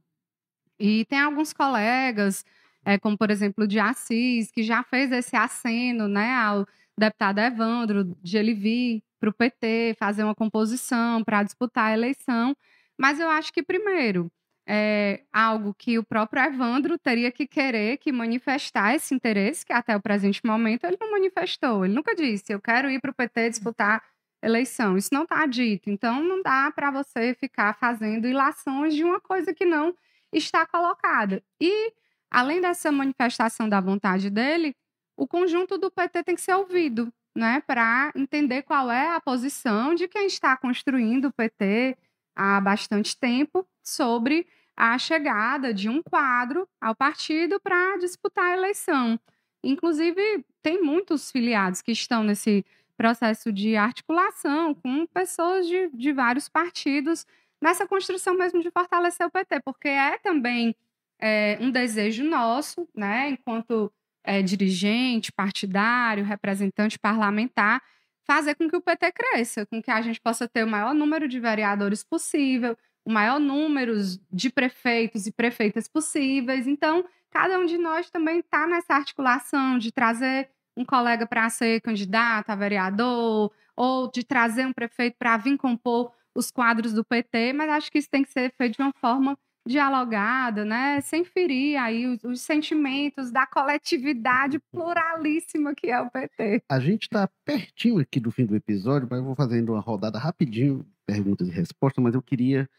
E tem alguns colegas, é, como por exemplo o de Assis, que já fez esse aceno né, ao deputado Evandro, de ele vir para o PT, fazer uma composição para disputar a eleição. Mas eu acho que, primeiro, é algo que o próprio Evandro teria que querer que manifestar esse interesse, que até o presente momento ele não manifestou. Ele nunca disse, eu quero ir para o PT disputar eleição. Isso não está dito. Então, não dá para você ficar fazendo ilações de uma coisa que não está colocada. E, além dessa manifestação da vontade dele, o conjunto do PT tem que ser ouvido, né, para entender qual é a posição de quem está construindo o PT há bastante tempo sobre a chegada de um quadro ao partido para disputar a eleição. Inclusive, tem muitos filiados que estão nesse processo de articulação com pessoas de, de vários partidos nessa construção mesmo de fortalecer o PT, porque é também é, um desejo nosso, né, enquanto é, dirigente, partidário, representante parlamentar, fazer com que o PT cresça, com que a gente possa ter o maior número de vereadores possível, o maior número de prefeitos e prefeitas possíveis. Então, cada um de nós também está nessa articulação de trazer um colega para ser candidato a vereador, ou de trazer um prefeito para vir compor os quadros do PT, mas acho que isso tem que ser feito de uma forma dialogada, né? Sem ferir aí os, os sentimentos da coletividade pluralíssima que é o PT. A gente está pertinho aqui do fim do episódio, mas eu vou fazendo uma rodada rapidinho, perguntas e respostas, mas eu queria,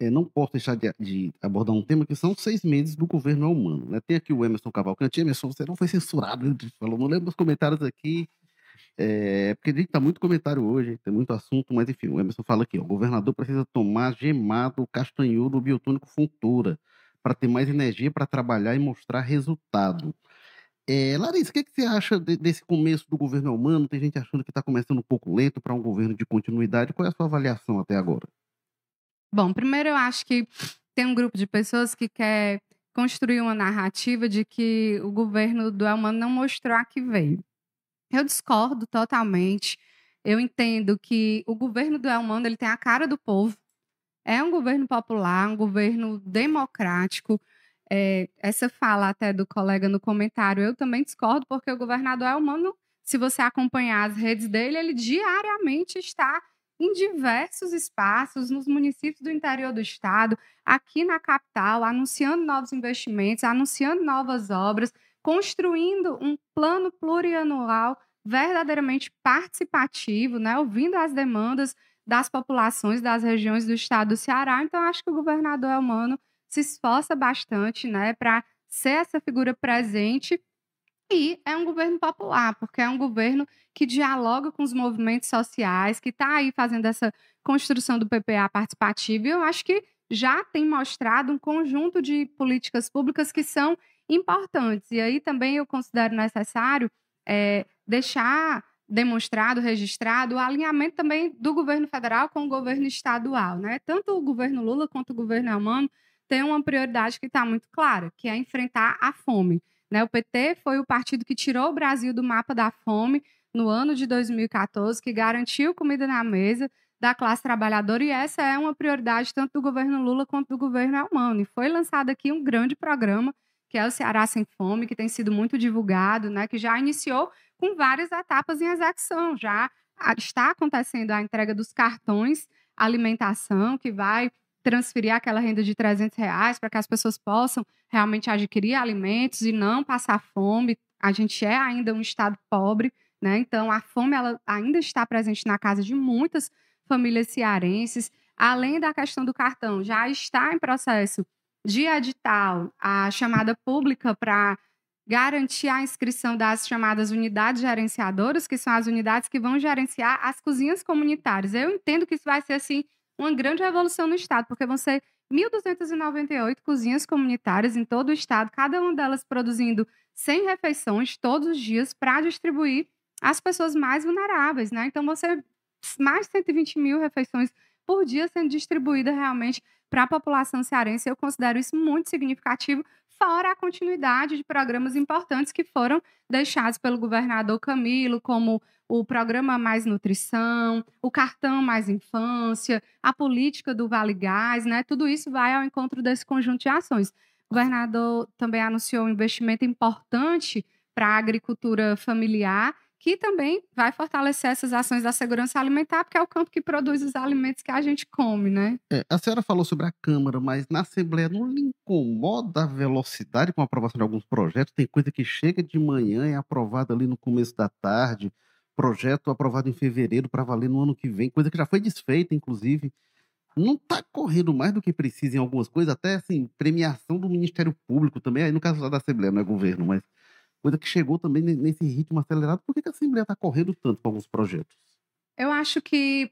eh, não posso deixar de, de abordar um tema que são seis meses do governo é humano. Né? Tem aqui o Emerson Cavalcante. Emerson, você não foi censurado, ele falou, não lembro os comentários aqui, é, porque a gente tá muito comentário hoje, tem muito assunto, mas enfim, o Emerson fala aqui, ó, o governador precisa tomar gemado castanhudo biotônico funtura para ter mais energia para trabalhar e mostrar resultado. É, Larissa, o que, que você acha de, desse começo do governo humano? Tem gente achando que está começando um pouco lento para um governo de continuidade. Qual é a sua avaliação até agora? Bom, primeiro eu acho que tem um grupo de pessoas que quer construir uma narrativa de que o governo do Elmano não mostrou a que veio. Eu discordo totalmente. Eu entendo que o governo do Elmano ele tem a cara do povo. É um governo popular, um governo democrático. É, essa fala até do colega no comentário, eu também discordo, porque o governador Elmano, se você acompanhar as redes dele, ele diariamente está em diversos espaços, nos municípios do interior do estado, aqui na capital, anunciando novos investimentos, anunciando novas obras construindo um plano plurianual verdadeiramente participativo, né, ouvindo as demandas das populações das regiões do estado do Ceará. Então, acho que o governador Elmano se esforça bastante né, para ser essa figura presente e é um governo popular, porque é um governo que dialoga com os movimentos sociais, que está aí fazendo essa construção do PPA participativo. E eu acho que já tem mostrado um conjunto de políticas públicas que são importantes. E aí também eu considero necessário é, deixar demonstrado, registrado o alinhamento também do governo federal com o governo estadual. Né? Tanto o governo Lula quanto o governo Elmano têm uma prioridade que está muito clara, que é enfrentar a fome. Né? O PT foi o partido que tirou o Brasil do mapa da fome no ano de 2014, que garantiu comida na mesa da classe trabalhadora, e essa é uma prioridade tanto do governo Lula quanto do governo Elmano. E foi lançado aqui um grande programa que é o Ceará Sem Fome, que tem sido muito divulgado, né, que já iniciou com várias etapas em execução. Já está acontecendo a entrega dos cartões alimentação, que vai transferir aquela renda de 300 reais para que as pessoas possam realmente adquirir alimentos e não passar fome. A gente é ainda um estado pobre, né? Então a fome ela ainda está presente na casa de muitas famílias cearenses. Além da questão do cartão, já está em processo de edital a chamada pública para garantir a inscrição das chamadas unidades gerenciadoras, que são as unidades que vão gerenciar as cozinhas comunitárias. Eu entendo que isso vai ser assim uma grande revolução no estado, porque vão ser 1.298 cozinhas comunitárias em todo o estado, cada uma delas produzindo 100 refeições todos os dias para distribuir às pessoas mais vulneráveis, né? Então, vão ser mais de 120 mil refeições por dia sendo distribuídas realmente para a população cearense. Eu considero isso muito significativo, fora a continuidade de programas importantes que foram deixados pelo governador Camilo, como o programa Mais Nutrição, o cartão Mais Infância, a política do Vale Gás, né? Tudo isso vai ao encontro desse conjunto de ações. O governador também anunciou um investimento importante para a agricultura familiar que também vai fortalecer essas ações da segurança alimentar, porque é o campo que produz os alimentos que a gente come, né? É, a senhora falou sobre a Câmara, mas na Assembleia não lhe incomoda a velocidade com a aprovação de alguns projetos? Tem coisa que chega de manhã e é aprovada ali no começo da tarde, projeto aprovado em fevereiro para valer no ano que vem, coisa que já foi desfeita, inclusive. Não está correndo mais do que precisa em algumas coisas, até assim, premiação do Ministério Público também, aí no caso da Assembleia, não é governo, mas coisa que chegou também nesse ritmo acelerado. Por que, a Assembleia está correndo tanto com alguns projetos? Eu acho que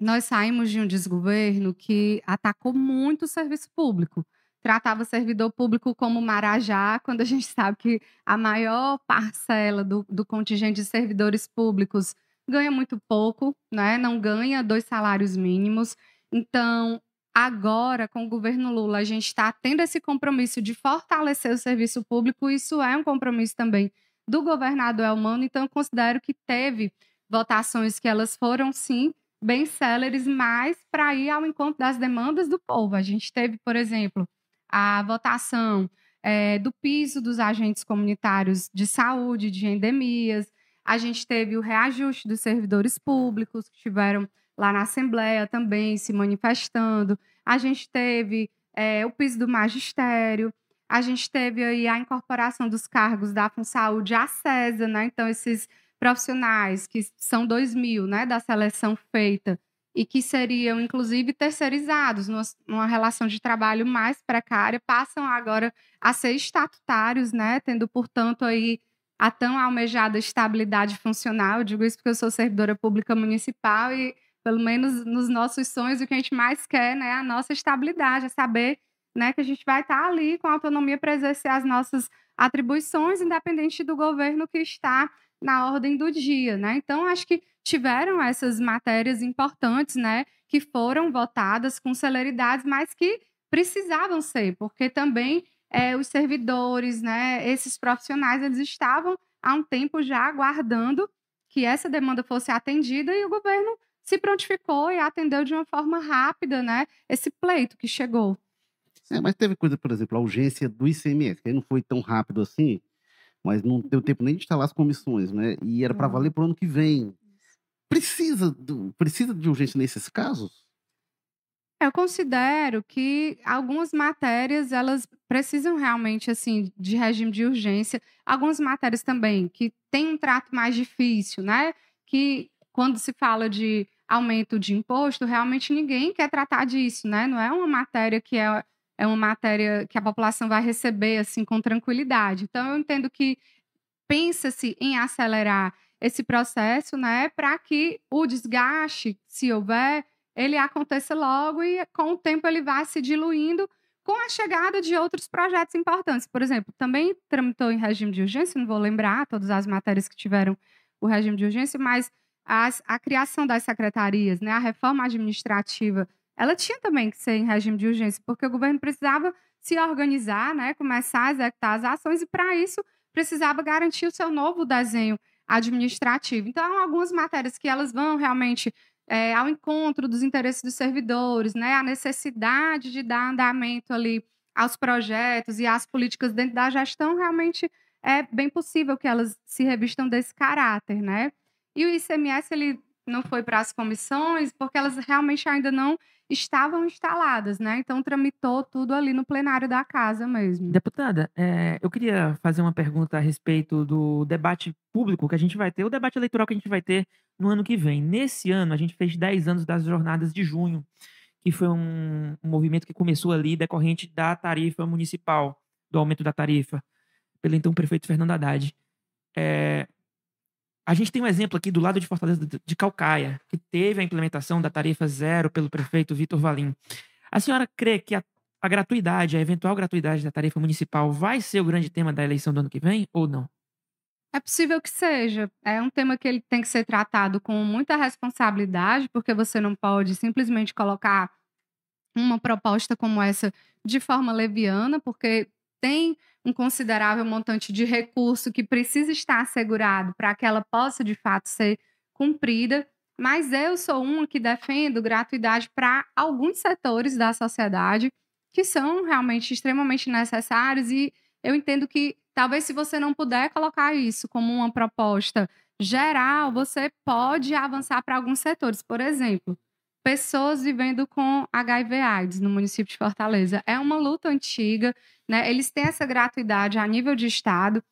nós saímos de um desgoverno que atacou muito o serviço público. Tratava o servidor público como marajá, quando a gente sabe que a maior parcela do, do contingente de servidores públicos ganha muito pouco, né? não ganha dois salários mínimos. Então, Agora, com o governo Lula, a gente está tendo esse compromisso de fortalecer o serviço público. Isso é um compromisso também do governador Elmano. Então, considero que teve votações que elas foram, sim, bem céleres, mas para ir ao encontro das demandas do povo. A gente teve, por exemplo, a votação é, do piso dos agentes comunitários de saúde, de endemias. A gente teve o reajuste dos servidores públicos, que estiveram lá na Assembleia também se manifestando. A gente teve é, o piso do magistério. A gente teve aí a incorporação dos cargos da Saúde à CESA, né? Então, esses profissionais, que são 2 mil, né, da seleção feita, e que seriam, inclusive, terceirizados numa, numa, relação de trabalho mais precária, passam agora a ser estatutários, né, tendo, portanto, aí a tão almejada estabilidade funcional. Eu digo isso porque eu sou servidora pública municipal e, pelo menos nos nossos sonhos, o que a gente mais quer né, é a nossa estabilidade, é saber né, que a gente vai estar ali com autonomia para exercer as nossas atribuições, independente do governo que está na ordem do dia, né? Então, acho que tiveram essas matérias importantes, né, que foram votadas com celeridade, mas que precisavam ser, porque também é, os servidores, né, esses profissionais, eles estavam há um tempo já aguardando que essa demanda fosse atendida e o governo se prontificou e atendeu de uma forma rápida, né, esse pleito que chegou. É, mas teve coisa, por exemplo, a urgência do ICMS, que não foi tão rápido assim, mas não deu tempo nem de instalar as comissões, né? E era para valer para o ano que vem. Precisa, do, precisa de urgência nesses casos? Eu considero que algumas matérias elas precisam realmente assim de regime de urgência. Algumas matérias também que têm um trato mais difícil, né? Que quando se fala de aumento de imposto, realmente ninguém quer tratar disso, né? Não é uma matéria que é é uma matéria que a população vai receber assim com tranquilidade. Então eu entendo que pensa-se em acelerar esse processo, né, para que o desgaste, se houver, ele aconteça logo e com o tempo ele vá se diluindo com a chegada de outros projetos importantes. Por exemplo, também tramitou em regime de urgência, não vou lembrar todas as matérias que tiveram o regime de urgência, mas as, a criação das secretarias, né, a reforma administrativa ela tinha também que ser em regime de urgência, porque o governo precisava se organizar, né, começar a executar as ações, e para isso precisava garantir o seu novo desenho administrativo. Então, algumas matérias que elas vão realmente é, ao encontro dos interesses dos servidores, né, a necessidade de dar andamento ali aos projetos e às políticas dentro da gestão, realmente é bem possível que elas se revistam desse caráter, né? E o ICMS ele não foi para as comissões porque elas realmente ainda não estavam instaladas, né? Então tramitou tudo ali no plenário da casa mesmo. Deputada, é, eu queria fazer uma pergunta a respeito do debate público que a gente vai ter, o debate eleitoral que a gente vai ter no ano que vem. Nesse ano, a gente fez 10 anos das jornadas de junho, que foi um, um movimento que começou ali decorrente da tarifa municipal, do aumento da tarifa, pelo então prefeito Fernando Haddad. É, a gente tem um exemplo aqui do lado de Fortaleza de Calcaia, que teve a implementação da tarifa zero pelo prefeito Vitor Valim. A senhora crê que a, a, gratuidade, a eventual gratuidade da tarifa municipal vai ser o grande tema da eleição do ano que vem ou não? É possível que seja. É um tema que ele tem que ser tratado com muita responsabilidade, porque você não pode simplesmente colocar uma proposta como essa de forma leviana, porque tem um considerável montante de recurso que precisa estar assegurado para que ela possa, de fato, ser cumprida. Mas eu sou uma que defendo gratuidade para alguns setores da sociedade que são realmente extremamente necessários e eu entendo que talvez se você não puder colocar isso como uma proposta geral, você pode avançar para alguns setores. Por exemplo, pessoas vivendo com HIV/AIDS no município de Fortaleza. É uma luta antiga, né? Eles têm essa gratuidade a nível de estado.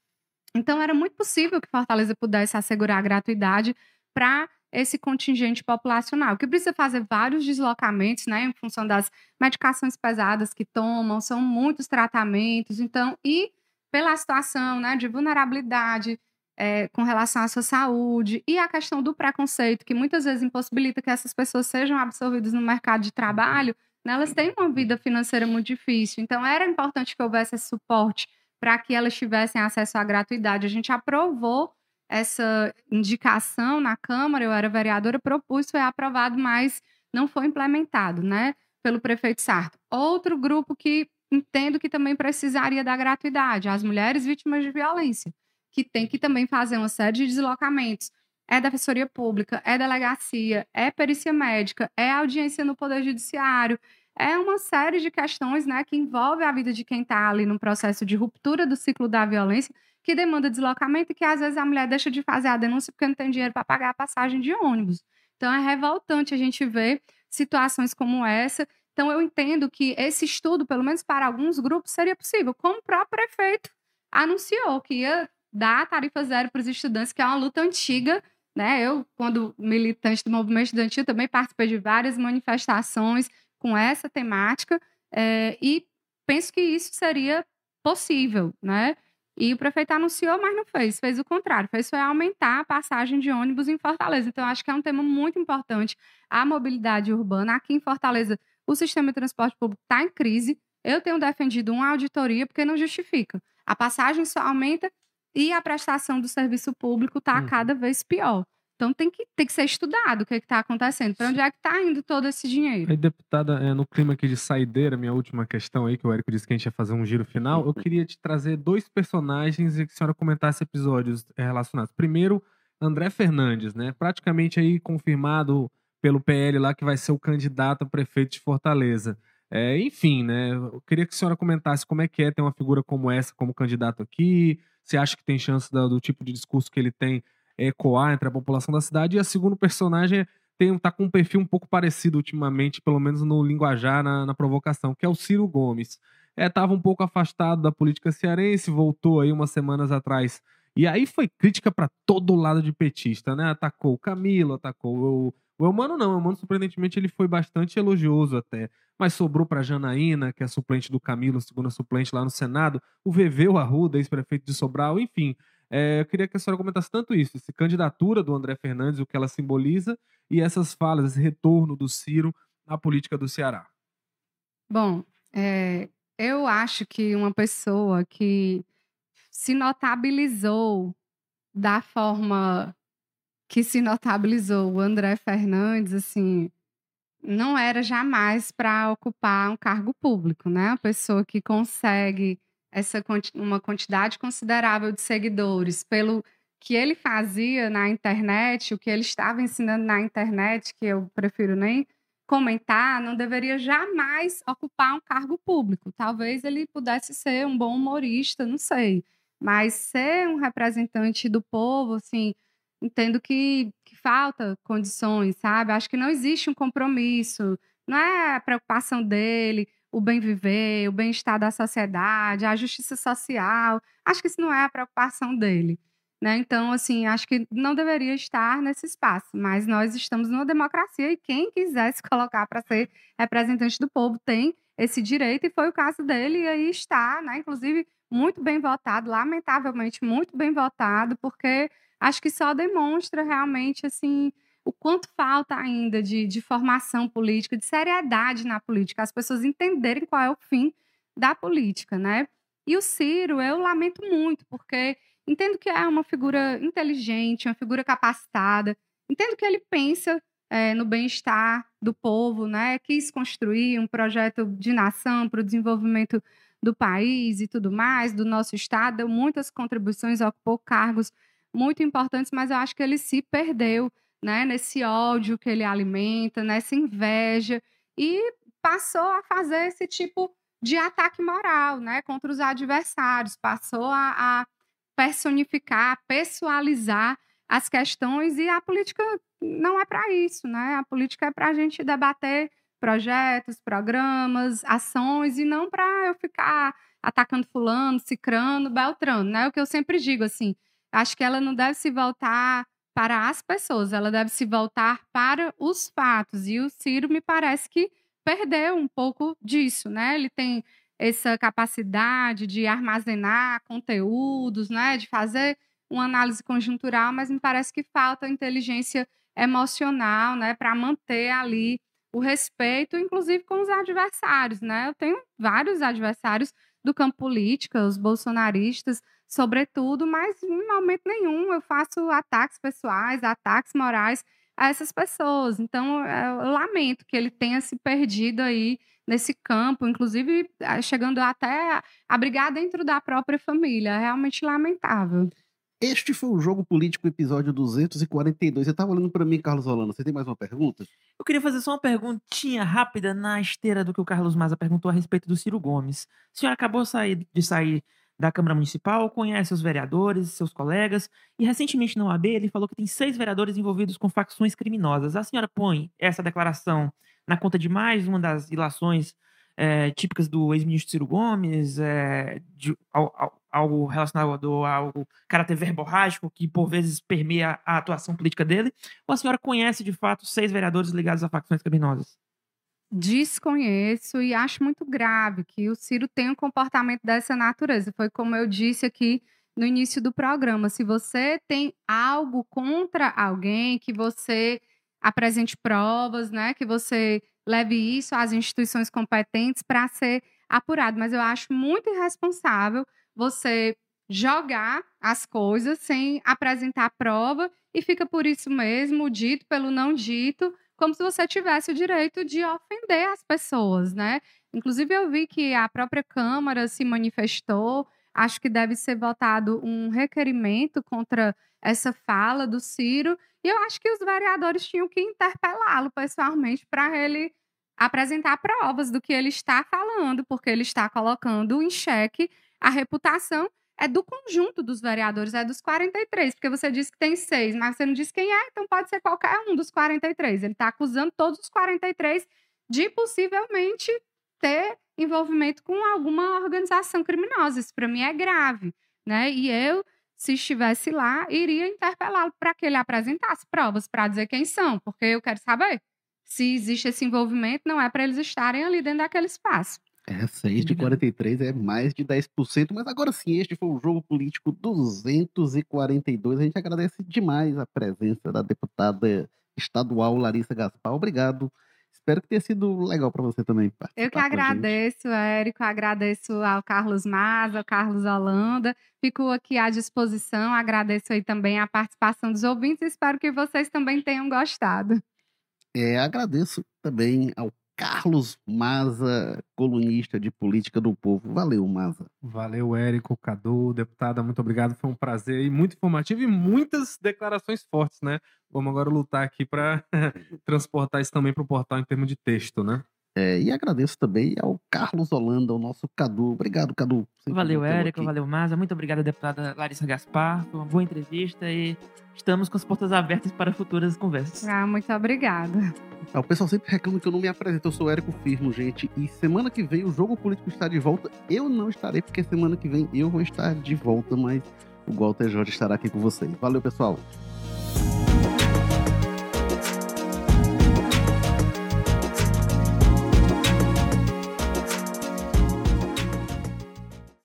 Então era muito possível que Fortaleza pudesse assegurar a gratuidade para esse contingente populacional, que precisa fazer vários deslocamentos, né, em função das medicações pesadas que tomam, são muitos tratamentos, então, e pela situação, né, de vulnerabilidade, é, com relação à sua saúde e a questão do preconceito, que muitas vezes impossibilita que essas pessoas sejam absorvidas no mercado de trabalho, né, elas têm uma vida financeira muito difícil. Então, era importante que houvesse esse suporte para que elas tivessem acesso à gratuidade. A gente aprovou essa indicação na Câmara, eu era vereadora, propus, foi aprovado, mas não foi implementado, né, pelo prefeito Sarto. Outro grupo que entendo que também precisaria da gratuidade, as mulheres vítimas de violência que tem que também fazer uma série de deslocamentos. É defensoria pública, é delegacia, é perícia médica, é audiência no Poder Judiciário, é uma série de questões né, que envolve a vida de quem está ali no processo de ruptura do ciclo da violência, que demanda deslocamento e que às vezes a mulher deixa de fazer a denúncia porque não tem dinheiro para pagar a passagem de ônibus. Então é revoltante a gente ver situações como essa. Então eu entendo que esse estudo, pelo menos para alguns grupos, seria possível, como o próprio prefeito anunciou que ia dar tarifa zero para os estudantes, que é uma luta antiga né? Eu, quando militante do movimento estudantil, também participei de várias manifestações com essa temática é, e penso que isso seria possível, né? E o prefeito anunciou, mas não fez, fez o contrário, fez foi aumentar a passagem de ônibus em Fortaleza. Então, acho que é um tema muito importante, a mobilidade urbana. Aqui em Fortaleza, o sistema de transporte público está em crise. Eu tenho defendido uma auditoria porque não justifica. A passagem só aumenta e a prestação do serviço público está uhum. cada vez pior. Então tem que, tem que ser estudado o que é está acontecendo, para onde é que está indo todo esse dinheiro. Aí, deputada, é, no clima aqui de saideira, minha última questão aí, que o Érico disse que a gente ia fazer um giro final, eu queria te trazer dois personagens e que a senhora comentasse episódios é, relacionados. Primeiro, André Fernandes, né? Praticamente aí confirmado pelo PL lá que vai ser o candidato a prefeito de Fortaleza. É, enfim, né? Eu queria que a senhora comentasse como é que é ter uma figura como essa como candidato aqui, você acha que tem chance do, do tipo de discurso que ele tem ecoar entre a população da cidade? E a segundo personagem tem, tá com um perfil um pouco parecido ultimamente, pelo menos no linguajar, na, na provocação, que é o Ciro Gomes. Estava é, um pouco afastado da política cearense, voltou aí umas semanas atrás. E aí foi crítica para todo lado de petista, né? Atacou o Camilo, atacou o, o Elmano, não. O Elmano, surpreendentemente, ele foi bastante elogioso até. Mas sobrou para Janaína, que é suplente do Camilo, segunda suplente lá no Senado, o o Arruda, ex-prefeito de Sobral, enfim. É, eu queria que a senhora comentasse tanto isso, essa candidatura do André Fernandes, o que ela simboliza, e essas falas, esse retorno do Ciro à política do Ceará. Bom, é, eu acho que uma pessoa que se notabilizou da forma que se notabilizou o André Fernandes, assim, não era jamais para ocupar um cargo público, né? Uma pessoa que consegue essa uma quantidade considerável de seguidores pelo que ele fazia na internet, o que ele estava ensinando na internet, que eu prefiro nem comentar, não deveria jamais ocupar um cargo público. Talvez ele pudesse ser um bom humorista, não sei, mas ser um representante do povo, assim, entendo que, que falta condições, sabe? Acho que não existe um compromisso, não é a preocupação dele, o bem viver, o bem-estar da sociedade, a justiça social. Acho que isso não é a preocupação dele. Né? Então, assim, acho que não deveria estar nesse espaço, mas nós estamos numa democracia e quem quiser se colocar para ser representante do povo tem esse direito, e foi o caso dele, e aí está, né? Inclusive, muito bem votado, lamentavelmente muito bem votado, porque acho que só demonstra realmente assim o quanto falta ainda de, de formação política, de seriedade na política, as pessoas entenderem qual é o fim da política, né? E o Ciro, eu lamento muito, porque entendo que é uma figura inteligente, uma figura capacitada, entendo que ele pensa é, no bem-estar do povo, né? Quis construir um projeto de nação para o desenvolvimento do país e tudo mais, do nosso estado, deu muitas contribuições, ocupou cargos muito importantes, mas eu acho que ele se perdeu, né, nesse ódio que ele alimenta, nessa inveja e passou a fazer esse tipo de ataque moral, né, contra os adversários, passou a, a personificar, pessoalizar as questões e a política não é para isso, né? A política é para a gente debater projetos, programas, ações e não para eu ficar atacando fulano, cicrano, beltrano, né? O que eu sempre digo assim, acho que ela não deve se voltar para as pessoas, ela deve se voltar para os fatos. E o Ciro me parece que perdeu um pouco disso, né? Ele tem essa capacidade de armazenar conteúdos, né? De fazer uma análise conjuntural, mas me parece que falta inteligência emocional, né? Para manter ali o respeito, inclusive com os adversários, né? Eu tenho vários adversários do campo político, os bolsonaristas, sobretudo, mas em momento nenhum eu faço ataques pessoais, ataques morais a essas pessoas. Então, eu lamento que ele tenha se perdido aí nesse campo, inclusive eh, chegando até a brigar dentro da própria família. É realmente lamentável. Este foi o Jogo Político, episódio 242. Você estava olhando para mim, Carlos Rolando. Você tem mais uma pergunta? Eu queria fazer só uma perguntinha rápida na esteira do que o Carlos Maza perguntou a respeito do Ciro Gomes. A senhora acabou de sair da Câmara Municipal, conhece os vereadores, seus colegas, e recentemente na OAB ele falou que tem seis vereadores envolvidos com facções criminosas. A senhora põe essa declaração na conta de mais uma das ilações é, típicas do ex-ministro Ciro Gomes, é, de, algo relacionado ao caráter verborrágico que por vezes permeia a atuação política dele? Ou a senhora conhece de fato seis vereadores ligados a facções criminosas? Desconheço e acho muito grave que o Ciro tenha um comportamento dessa natureza. Foi como eu disse aqui no início do programa. Se você tem algo contra alguém, que você apresente provas, né? Que você leve isso às instituições competentes para ser apurado. Mas eu acho muito irresponsável você jogar as coisas sem apresentar prova e fica por isso mesmo, dito pelo não dito, como se você tivesse o direito de ofender as pessoas, né? Inclusive, eu vi que a própria Câmara se manifestou. Acho que deve ser votado um requerimento contra essa fala do Ciro. E eu acho que os vereadores tinham que interpelá-lo pessoalmente para ele apresentar provas do que ele está falando, porque ele está colocando em xeque a reputação é do conjunto dos vereadores, é dos 43, porque você disse que tem seis, mas você não disse quem é, então pode ser qualquer um dos 43. Ele está acusando todos os 43 de possivelmente ter envolvimento com alguma organização criminosa. Isso para mim é grave, né? E eu, se estivesse lá, iria interpelá-lo para que ele apresentasse provas para dizer quem são, porque eu quero saber se existe esse envolvimento, não é para eles estarem ali dentro daquele espaço. É, 6 de 43 é mais de 10%, mas agora sim, este foi o Jogo Político 242. A gente agradece demais a presença da deputada estadual Larissa Gaspar. Obrigado. Espero que tenha sido legal para você também. Eu que agradeço, Érico, agradeço ao Carlos Maza, ao Carlos Holanda. Fico aqui à disposição. Agradeço aí também a participação dos ouvintes. Espero que vocês também tenham gostado. É, agradeço também ao Carlos Maza, colunista de política do povo. Valeu, Maza. Valeu, Érico, Cadu, deputada, muito obrigado. Foi um prazer e muito informativo e muitas declarações fortes, né? Vamos agora lutar aqui para <laughs> transportar isso também para o portal em termos de texto, né? É, e agradeço também ao Carlos Holanda, ao nosso Cadu. Obrigado, Cadu. Valeu, Érico. Valeu, Maza. Muito obrigado, deputada Larissa Gaspar. Foi uma boa entrevista e estamos com as portas abertas para futuras conversas. Ah, muito obrigada. Ah, o pessoal sempre reclama que eu não me apresento. Eu sou Érico Firmo, gente. E semana que vem o Jogo Político está de volta. Eu não estarei, porque semana que vem eu vou estar de volta, mas o Walter Jorge estará aqui com vocês. Valeu, pessoal.